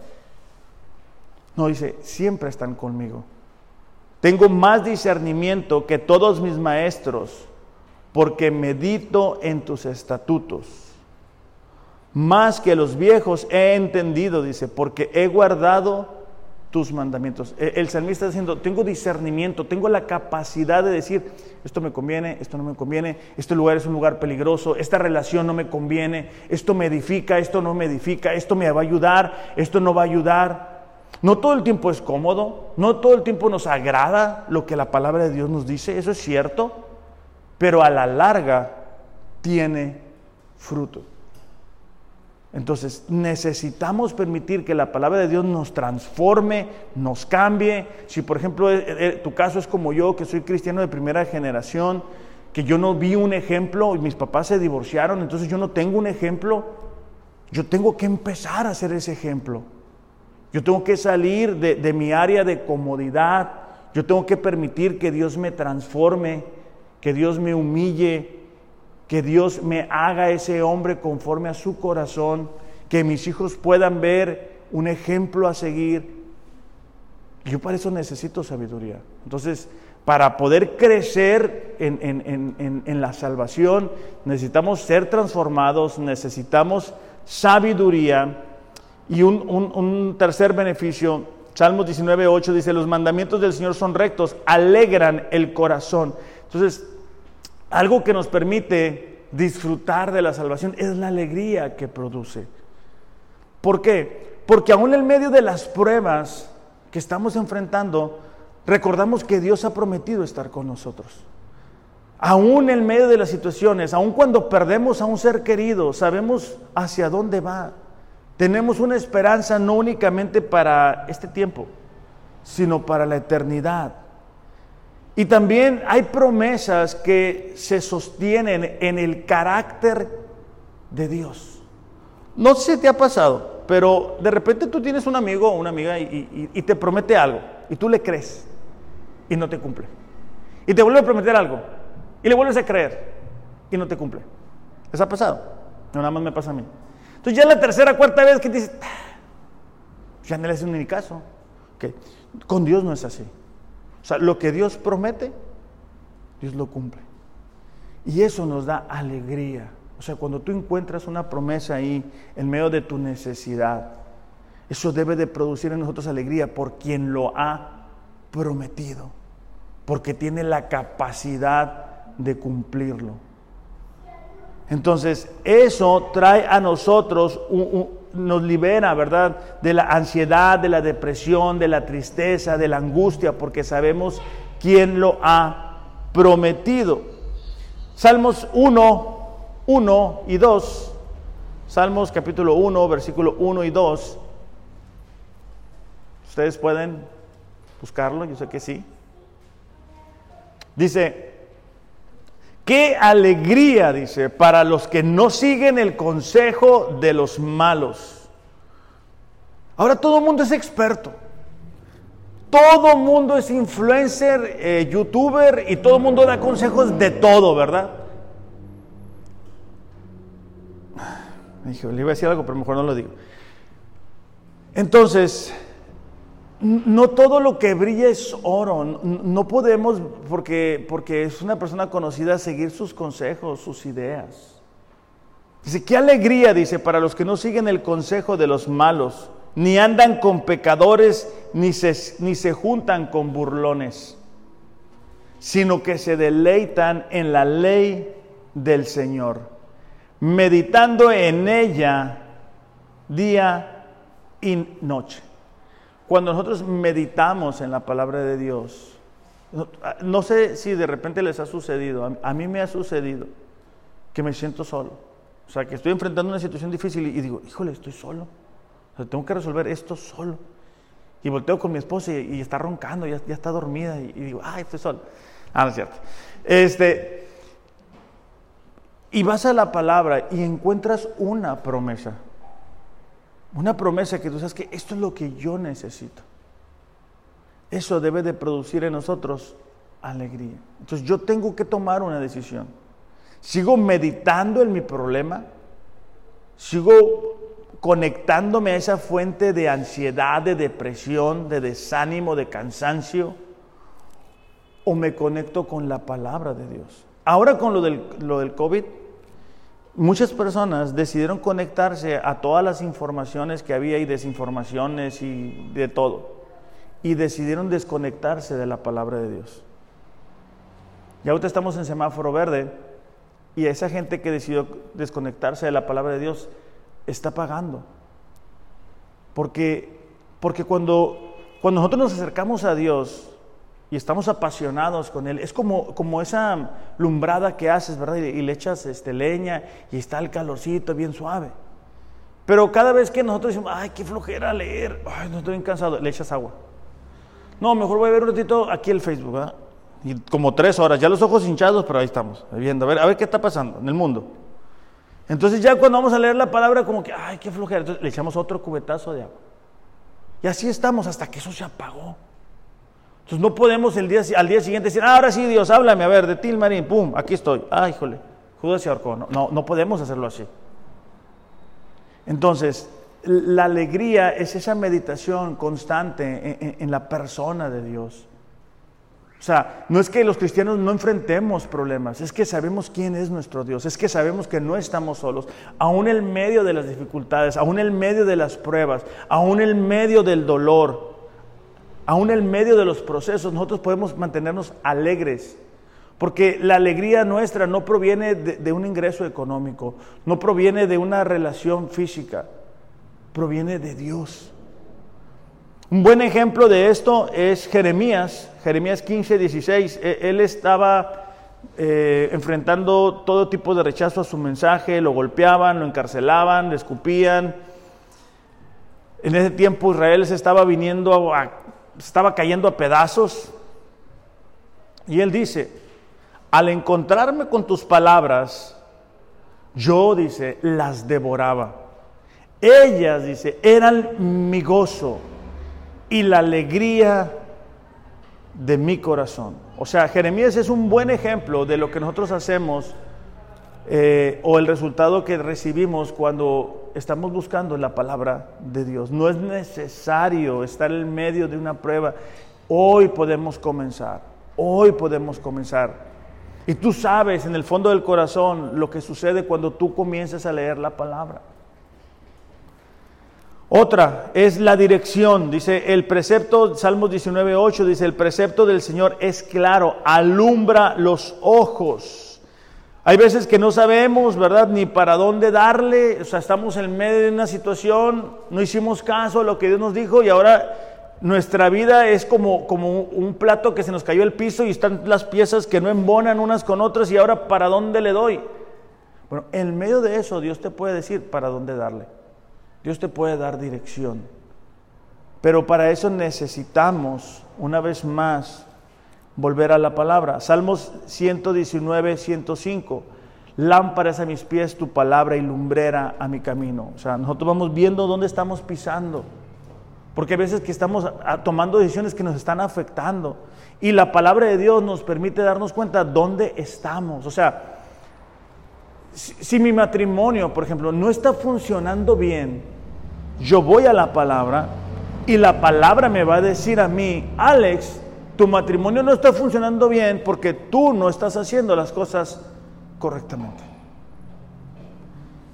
No, dice, siempre están conmigo. Tengo más discernimiento que todos mis maestros, porque medito en tus estatutos. Más que los viejos he entendido, dice, porque he guardado tus mandamientos. E, el salmista está diciendo, tengo discernimiento, tengo la capacidad de decir, esto me conviene, esto no me conviene, este lugar es un lugar peligroso, esta relación no me conviene, esto me edifica, esto no me edifica, esto me va a ayudar, esto no va a ayudar. No todo el tiempo es cómodo, no todo el tiempo nos agrada lo que la palabra de Dios nos dice, eso es cierto, pero a la larga tiene fruto. Entonces necesitamos permitir que la palabra de Dios nos transforme, nos cambie. Si por ejemplo eh, eh, tu caso es como yo, que soy cristiano de primera generación, que yo no vi un ejemplo y mis papás se divorciaron, entonces yo no tengo un ejemplo, yo tengo que empezar a ser ese ejemplo. Yo tengo que salir de, de mi área de comodidad, yo tengo que permitir que Dios me transforme, que Dios me humille, que Dios me haga ese hombre conforme a su corazón, que mis hijos puedan ver un ejemplo a seguir. Yo para eso necesito sabiduría. Entonces, para poder crecer en, la salvación, necesitamos ser transformados, necesitamos sabiduría. Y un, un tercer beneficio, Salmos 19, 8 dice, los mandamientos del Señor son rectos, alegran el corazón. Entonces, algo que nos permite disfrutar de la salvación es la alegría que produce. ¿Por qué? Porque aún en medio de las pruebas que estamos enfrentando, recordamos que Dios ha prometido estar con nosotros. Aún en medio de las situaciones, aún cuando perdemos a un ser querido, sabemos hacia dónde va. Tenemos una esperanza no únicamente para este tiempo, sino para la eternidad. Y también hay promesas que se sostienen en el carácter de Dios. No sé si te ha pasado, pero de repente tú tienes un amigo o una amiga y, te promete algo y tú le crees y no te cumple. Y te vuelve a prometer algo y le vuelves a creer y no te cumple. ¿Les ha pasado? No, nada más me pasa a mí. Entonces ya la tercera, cuarta vez que dices, ah, ya no le hacen ni caso. Con Dios no es así. O sea, lo que Dios promete, Dios lo cumple. Y eso nos da alegría. O sea, cuando tú encuentras una promesa ahí en medio de tu necesidad, eso debe de producir en nosotros alegría por quien lo ha prometido, porque tiene la capacidad de cumplirlo. Entonces, eso trae a nosotros un, nos libera, ¿verdad? De la ansiedad, de la depresión, de la tristeza, de la angustia, porque sabemos quién lo ha prometido. Salmos 1, 1 y 2. Salmos capítulo 1, versículo 1 y 2. Ustedes pueden buscarlo, yo sé que sí. Dice, Qué alegría, dice, para los que no siguen el consejo de los malos. Ahora todo el mundo es experto. Todo mundo es influencer, eh, youtuber y todo mundo da consejos de todo, ¿verdad? [SIGHS] Dije, le iba a decir algo, pero mejor no lo digo. Entonces, no todo lo que brilla es oro. No podemos, porque, porque es una persona conocida, seguir sus consejos, sus ideas. Dice, qué alegría, dice, para los que no siguen el consejo de los malos, ni andan con pecadores, ni se, ni se juntan con burlones, sino que se deleitan en la ley del Señor meditando en ella día y noche. Cuando nosotros meditamos en la palabra de Dios, no, sé si de repente les ha sucedido, a, mí me ha sucedido que me siento solo. O sea, que estoy enfrentando una situación difícil y, digo, híjole, estoy solo. Tengo que resolver esto solo. Y volteo con mi esposa y, está roncando, ya, ya está dormida y, digo, ay, estoy solo. Ah, no es cierto. Este, y vas a la palabra y encuentras una promesa. Una promesa que tú sabes que esto es lo que yo necesito. Eso debe de producir en nosotros alegría. Entonces yo tengo que tomar una decisión. Sigo meditando en mi problema. Sigo conectándome a esa fuente de ansiedad, de depresión, de desánimo, de cansancio. O me conecto con la palabra de Dios. Ahora con lo del, lo del COVID, muchas personas decidieron conectarse a todas las informaciones que había y desinformaciones y de todo. Y decidieron desconectarse de la palabra de Dios. Y ahorita estamos en semáforo verde y esa gente que decidió desconectarse de la palabra de Dios está pagando. Porque, porque cuando, cuando nosotros nos acercamos a Dios, y estamos apasionados con Él. Es como, como esa lumbrada que haces, ¿verdad? Y, le echas este, leña y está el calorcito bien suave. Pero cada vez que nosotros decimos, ay, qué flojera leer, ay, no estoy bien cansado, le echas agua. No, mejor voy a ver un ratito aquí el Facebook, ¿verdad? Y como tres horas, ya los ojos hinchados, pero ahí estamos, viendo, a ver, a ver qué está pasando en el mundo. Entonces ya cuando vamos a leer la palabra, como que, ay, qué flojera, entonces le echamos otro cubetazo de agua. Y así estamos hasta que eso se apagó. Entonces no podemos el día, al día siguiente decir, ah, ahora sí Dios, háblame, a ver, de ti, Marín, pum, aquí estoy. Ah, híjole, Judas se ahorcó. No, no, no podemos hacerlo así. Entonces, la alegría es esa meditación constante en, la persona de Dios. O sea, no es que los cristianos no enfrentemos problemas, es que sabemos quién es nuestro Dios, es que sabemos que no estamos solos, aún en medio de las dificultades, aún en medio de las pruebas, aún en medio del dolor, aún en medio de los procesos, nosotros podemos mantenernos alegres. Porque la alegría nuestra no proviene de, un ingreso económico, no proviene de una relación física, proviene de Dios. Un buen ejemplo de esto es Jeremías, Jeremías 15, 16. E, él estaba eh, enfrentando todo tipo de rechazo a su mensaje, lo golpeaban, lo encarcelaban, le escupían. En ese tiempo Israel se estaba viniendo a, estaba cayendo a pedazos. Y él dice, al encontrarme con tus palabras, yo, dice, las devoraba. Ellas, dice, eran mi gozo y la alegría de mi corazón. O sea, Jeremías es un buen ejemplo de lo que nosotros hacemos eh, o el resultado que recibimos cuando estamos buscando la palabra de Dios. No es necesario estar en medio de una prueba. Hoy podemos comenzar, hoy podemos comenzar. Y tú sabes en el fondo del corazón lo que sucede cuando tú comienzas a leer la palabra. Otra es la dirección. Dice el precepto, Salmos 19.8, dice el precepto del Señor es claro, alumbra los ojos. Hay veces que no sabemos, ¿verdad? Ni para dónde darle, o sea, estamos en medio de una situación, no hicimos caso a lo que Dios nos dijo y ahora nuestra vida es como, como un plato que se nos cayó el piso y están las piezas que no embonan unas con otras y ahora para dónde le doy. Bueno, en medio de eso Dios te puede decir para dónde darle. Dios te puede dar dirección. Pero para eso necesitamos, una vez más, volver a la palabra. Salmos 119, 105. Lámparas a mis pies tu palabra y lumbrera a mi camino. O sea, nosotros vamos viendo dónde estamos pisando. Porque hay veces que estamos tomando decisiones que nos están afectando. Y la palabra de Dios nos permite darnos cuenta dónde estamos. O sea, si, mi matrimonio, por ejemplo, no está funcionando bien, yo voy a la palabra y la palabra me va a decir a mí, Alex, tu matrimonio no está funcionando bien porque tú no estás haciendo las cosas correctamente.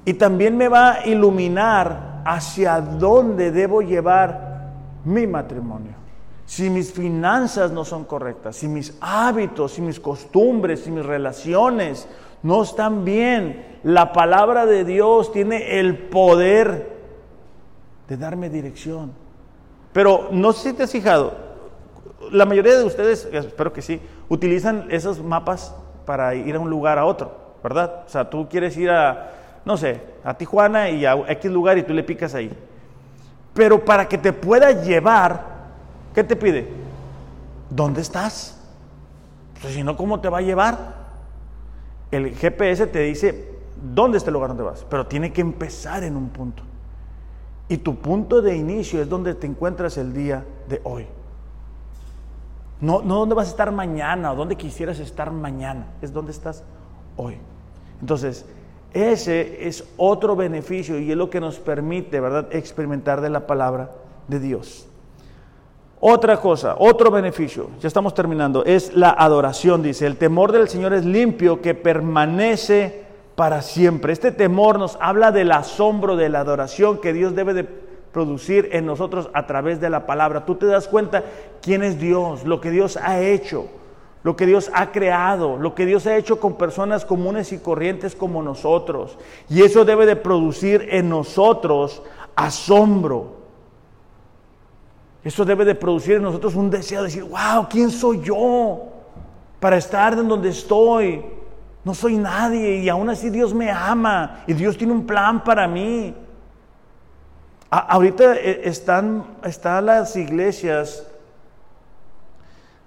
Y también me va a iluminar hacia dónde debo llevar mi matrimonio. Si mis finanzas no son correctas, si mis hábitos, si mis costumbres, si mis relaciones no están bien. La palabra de Dios tiene el poder de darme dirección. Pero no sé si te has fijado, la mayoría de ustedes, espero que sí, utilizan esos mapas para ir a un lugar a otro, ¿verdad? O sea, tú quieres ir a, no sé, a Tijuana y a X lugar y tú le picas ahí. Pero para que te pueda llevar, ¿qué te pide? ¿Dónde estás? Pues si no, ¿cómo te va a llevar? el GPS te dice dónde está el lugar donde vas, pero tiene que empezar en un punto. Y tu punto de inicio es donde te encuentras el día de hoy. No, no dónde vas a estar mañana o dónde quisieras estar mañana, es donde estás hoy. Entonces, ese es otro beneficio y es lo que nos permite, ¿verdad?, experimentar de la palabra de Dios. Otra cosa, otro beneficio, ya estamos terminando, es la adoración, dice. El temor del Señor es limpio, que permanece para siempre. Este temor nos habla del asombro de la adoración que Dios debe de producir en nosotros a través de la palabra. Tú te das cuenta quién es Dios, lo que Dios ha hecho, lo que Dios ha creado, lo que Dios ha hecho con personas comunes y corrientes como nosotros. Y eso debe de producir en nosotros asombro. Eso debe de producir en nosotros un deseo de decir, wow, ¿quién soy yo para estar en donde estoy? No soy nadie y aún así Dios me ama y Dios tiene un plan para mí. Ahorita eh, están, están las iglesias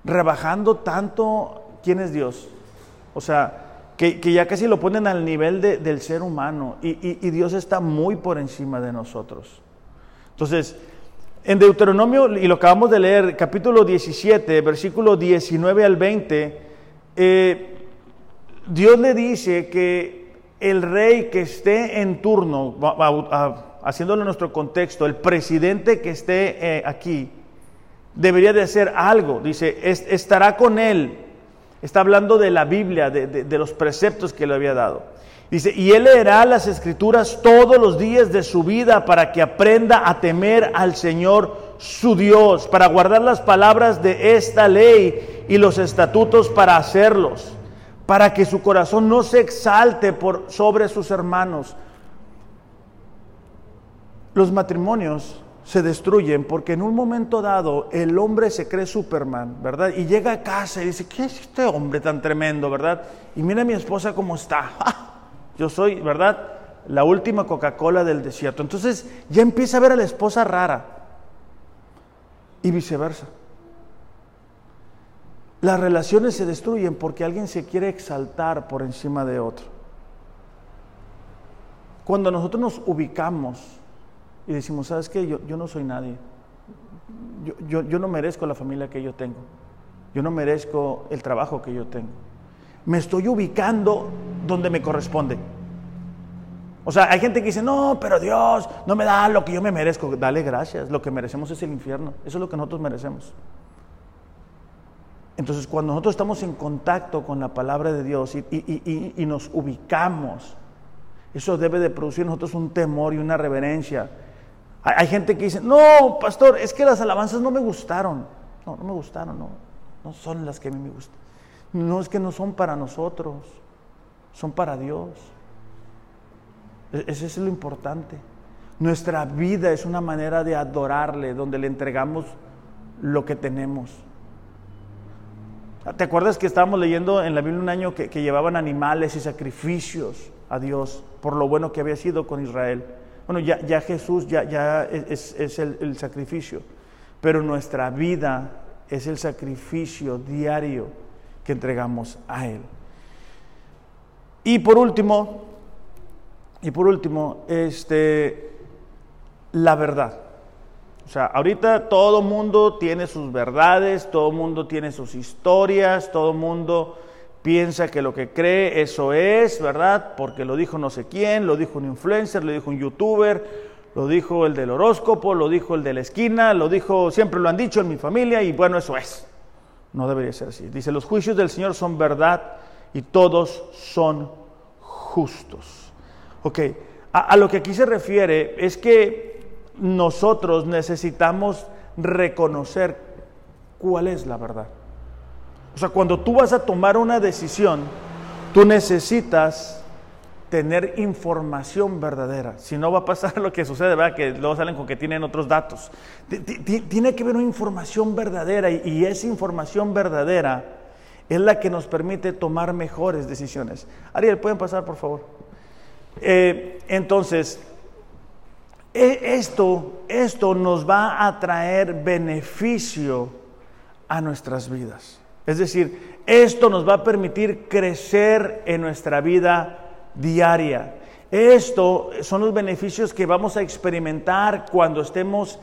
rebajando tanto quién es Dios. O sea, que, ya casi lo ponen al nivel del ser humano y, y Dios está muy por encima de nosotros. Entonces, en Deuteronomio, y lo acabamos de leer, capítulo 17, versículo 19 al 20, eh, Dios le dice que el rey que esté en turno, haciéndolo en nuestro contexto, el presidente que esté eh, aquí, debería de hacer algo. Dice, estará con él. Está hablando de la Biblia, de los preceptos que le había dado. Dice, y él leerá las escrituras todos los días de su vida para que aprenda a temer al Señor su Dios, para guardar las palabras de esta ley y los estatutos para hacerlos, para que su corazón no se exalte por sobre sus hermanos. Los matrimonios se destruyen porque en un momento dado el hombre se cree Superman, ¿verdad? Y llega a casa y dice, ¿qué es este hombre tan tremendo, verdad? Y mira a mi esposa cómo está. [LAUGHS] Yo soy, ¿verdad? La última Coca-Cola del desierto. Entonces ya empieza a ver a la esposa rara y viceversa. Las relaciones se destruyen porque alguien se quiere exaltar por encima de otro. Cuando nosotros nos ubicamos y decimos, ¿sabes qué? Yo, yo no soy nadie. Yo, yo, yo no merezco la familia que yo tengo. Yo no merezco el trabajo que yo tengo me estoy ubicando donde me corresponde. O sea, hay gente que dice, no, pero Dios no me da lo que yo me merezco. Dale gracias, lo que merecemos es el infierno. Eso es lo que nosotros merecemos. Entonces, cuando nosotros estamos en contacto con la palabra de Dios y, nos ubicamos, eso debe de producir en nosotros un temor y una reverencia. Hay, gente que dice, no, pastor, es que las alabanzas no me gustaron. No, no me gustaron, no. No son las que a mí me gustan. No es que no son para nosotros, son para Dios. E-, ese es lo importante. Nuestra vida es una manera de adorarle, donde le entregamos lo que tenemos. ¿Te acuerdas que estábamos leyendo en la Biblia un año que, llevaban animales y sacrificios a Dios por lo bueno que había sido con Israel? Bueno, ya, Jesús ya, ya es, es el, el sacrificio, pero nuestra vida es el sacrificio diario que entregamos a Él. Y por último, y por último, este, la verdad. O sea, ahorita todo mundo tiene sus verdades, todo mundo tiene sus historias, todo mundo piensa que lo que cree eso es, ¿verdad? Porque lo dijo no sé quién, lo dijo un influencer, lo dijo un youtuber, lo dijo el del horóscopo, lo dijo el de la esquina, lo dijo, siempre lo han dicho en mi familia y bueno, eso es. No debería ser así. Dice, los juicios del Señor son verdad y todos son justos. Ok, a, a lo que aquí se refiere es que nosotros necesitamos reconocer cuál es la verdad. O sea, cuando tú vas a tomar una decisión, tú necesitas tener información verdadera. Si no va a pasar [LAUGHS] lo que sucede, ¿verdad? Que luego salen con que tienen otros datos. Tiene que haber una información verdadera y esa información verdadera es la que nos permite tomar mejores decisiones. Ariel, ¿pueden pasar, por favor? Eh, entonces, e, esto, esto nos va a traer beneficio a nuestras vidas. Es decir, esto nos va a permitir crecer en nuestra vida diaria. Esto son los beneficios que vamos a experimentar cuando estemos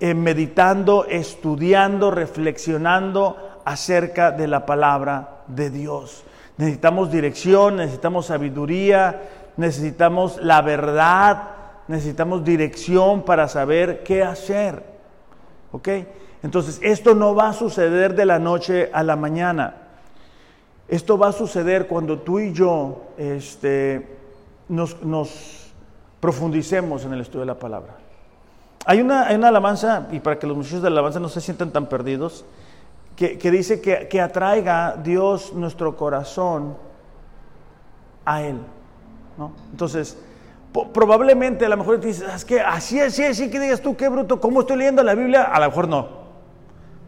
eh, meditando, estudiando, reflexionando acerca de la palabra de Dios. Necesitamos dirección, necesitamos sabiduría, necesitamos la verdad, necesitamos dirección para saber qué hacer. ¿Ok? Entonces, esto no va a suceder de la noche a la mañana. Esto va a suceder cuando tú y yo este, nos, profundicemos en el estudio de la palabra. Hay una, alabanza, y para que los muchachos de la alabanza no se sientan tan perdidos, que, dice que, que, atraiga Dios nuestro corazón a Él. Entonces, probablemente a lo mejor te dices, es que así, así, así que digas tú, qué bruto, ¿cómo estoy leyendo la Biblia? A lo mejor no.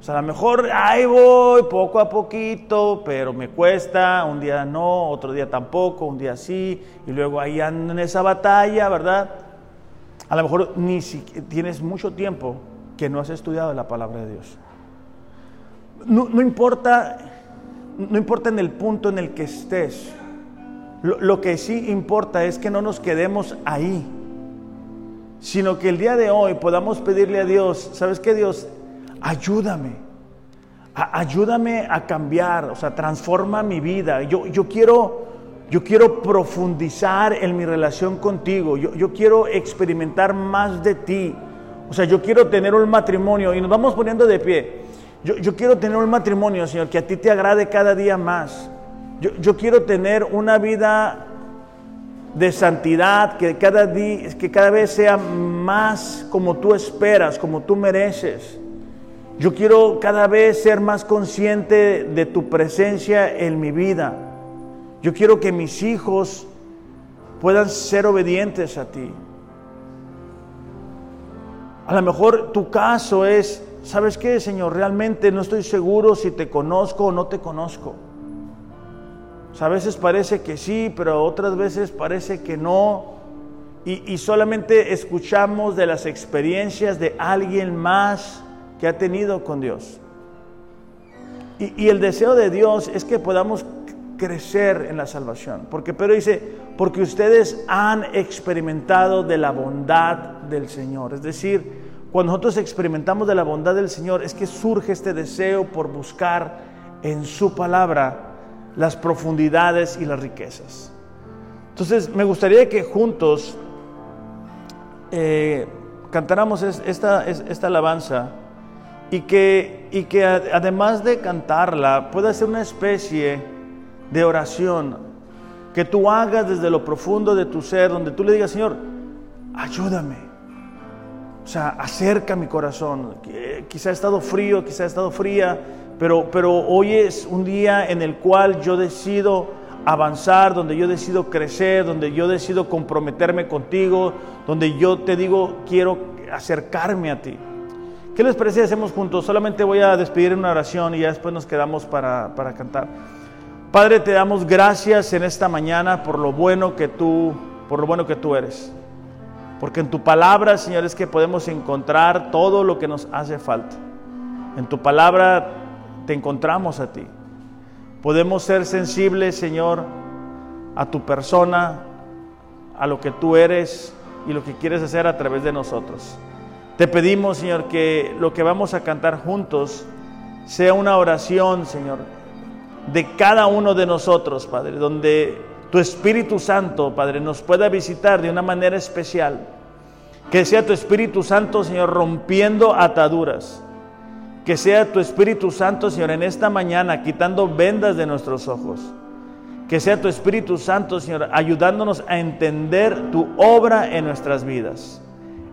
O sea, a lo mejor ahí voy poco a poquito, pero me cuesta, un día no, otro día tampoco, un día sí, y luego ahí ando en esa batalla, ¿verdad? A lo mejor ni si tienes mucho tiempo que no has estudiado la palabra de Dios. No, importa, no importa en el punto en el que estés. Lo, lo que sí importa es que no nos quedemos ahí, sino que el día de hoy podamos pedirle a Dios, ¿sabes qué Dios? Ayúdame, ayúdame a cambiar, o sea, transforma mi vida. Yo, yo, quiero, yo quiero profundizar en mi relación contigo, yo, yo quiero experimentar más de ti. O sea, yo quiero tener un matrimonio y nos vamos poniendo de pie. Yo, yo, quiero tener un matrimonio, Señor, que a ti te agrade cada día más. Yo, yo quiero tener una vida de santidad, que cada, día, que cada vez sea más como tú esperas, como tú mereces. Yo quiero cada vez ser más consciente de tu presencia en mi vida. Yo quiero que mis hijos puedan ser obedientes a ti. A lo mejor tu caso es, ¿sabes qué, Señor? Realmente no estoy seguro si te conozco o no te conozco. a veces parece que sí, pero otras veces parece que no. Y, y solamente escuchamos de las experiencias de alguien más que ha tenido con Dios. Y, el deseo de Dios es que podamos crecer en la salvación. Porque Pedro dice, porque ustedes han experimentado de la bondad del Señor. Es decir, cuando nosotros experimentamos de la bondad del Señor, es que surge este deseo por buscar en su palabra las profundidades y las riquezas. Entonces, me gustaría que juntos eh, cantáramos esta, esta alabanza y que, y que además de cantarla pueda ser una especie de oración que tú hagas desde lo profundo de tu ser, donde tú le digas, Señor, ayúdame. O sea, acerca mi corazón. Quizá ha estado frío, quizá ha estado fría, pero, pero hoy es un día en el cual yo decido avanzar, donde yo decido crecer, donde yo decido comprometerme contigo, donde yo te digo, quiero acercarme a ti. ¿Qué les parece si hacemos juntos? Solamente voy a despedir en una oración y ya después nos quedamos para, para cantar. Padre, te damos gracias en esta mañana por lo bueno que tú, por lo bueno que tú eres. Porque en tu palabra, Señor, es que podemos encontrar todo lo que nos hace falta. En tu palabra te encontramos a ti. Podemos ser sensibles, Señor, a tu persona, a lo que tú eres y lo que quieres hacer a través de nosotros. Te pedimos, Señor, que lo que vamos a cantar juntos sea una oración, Señor, de cada uno de nosotros, Padre, donde tu Espíritu Santo, Padre, nos pueda visitar de una manera especial. Que sea tu Espíritu Santo, Señor, rompiendo ataduras. Que sea tu Espíritu Santo, Señor, en esta mañana quitando vendas de nuestros ojos. Que sea tu Espíritu Santo, Señor, ayudándonos a entender tu obra en nuestras vidas.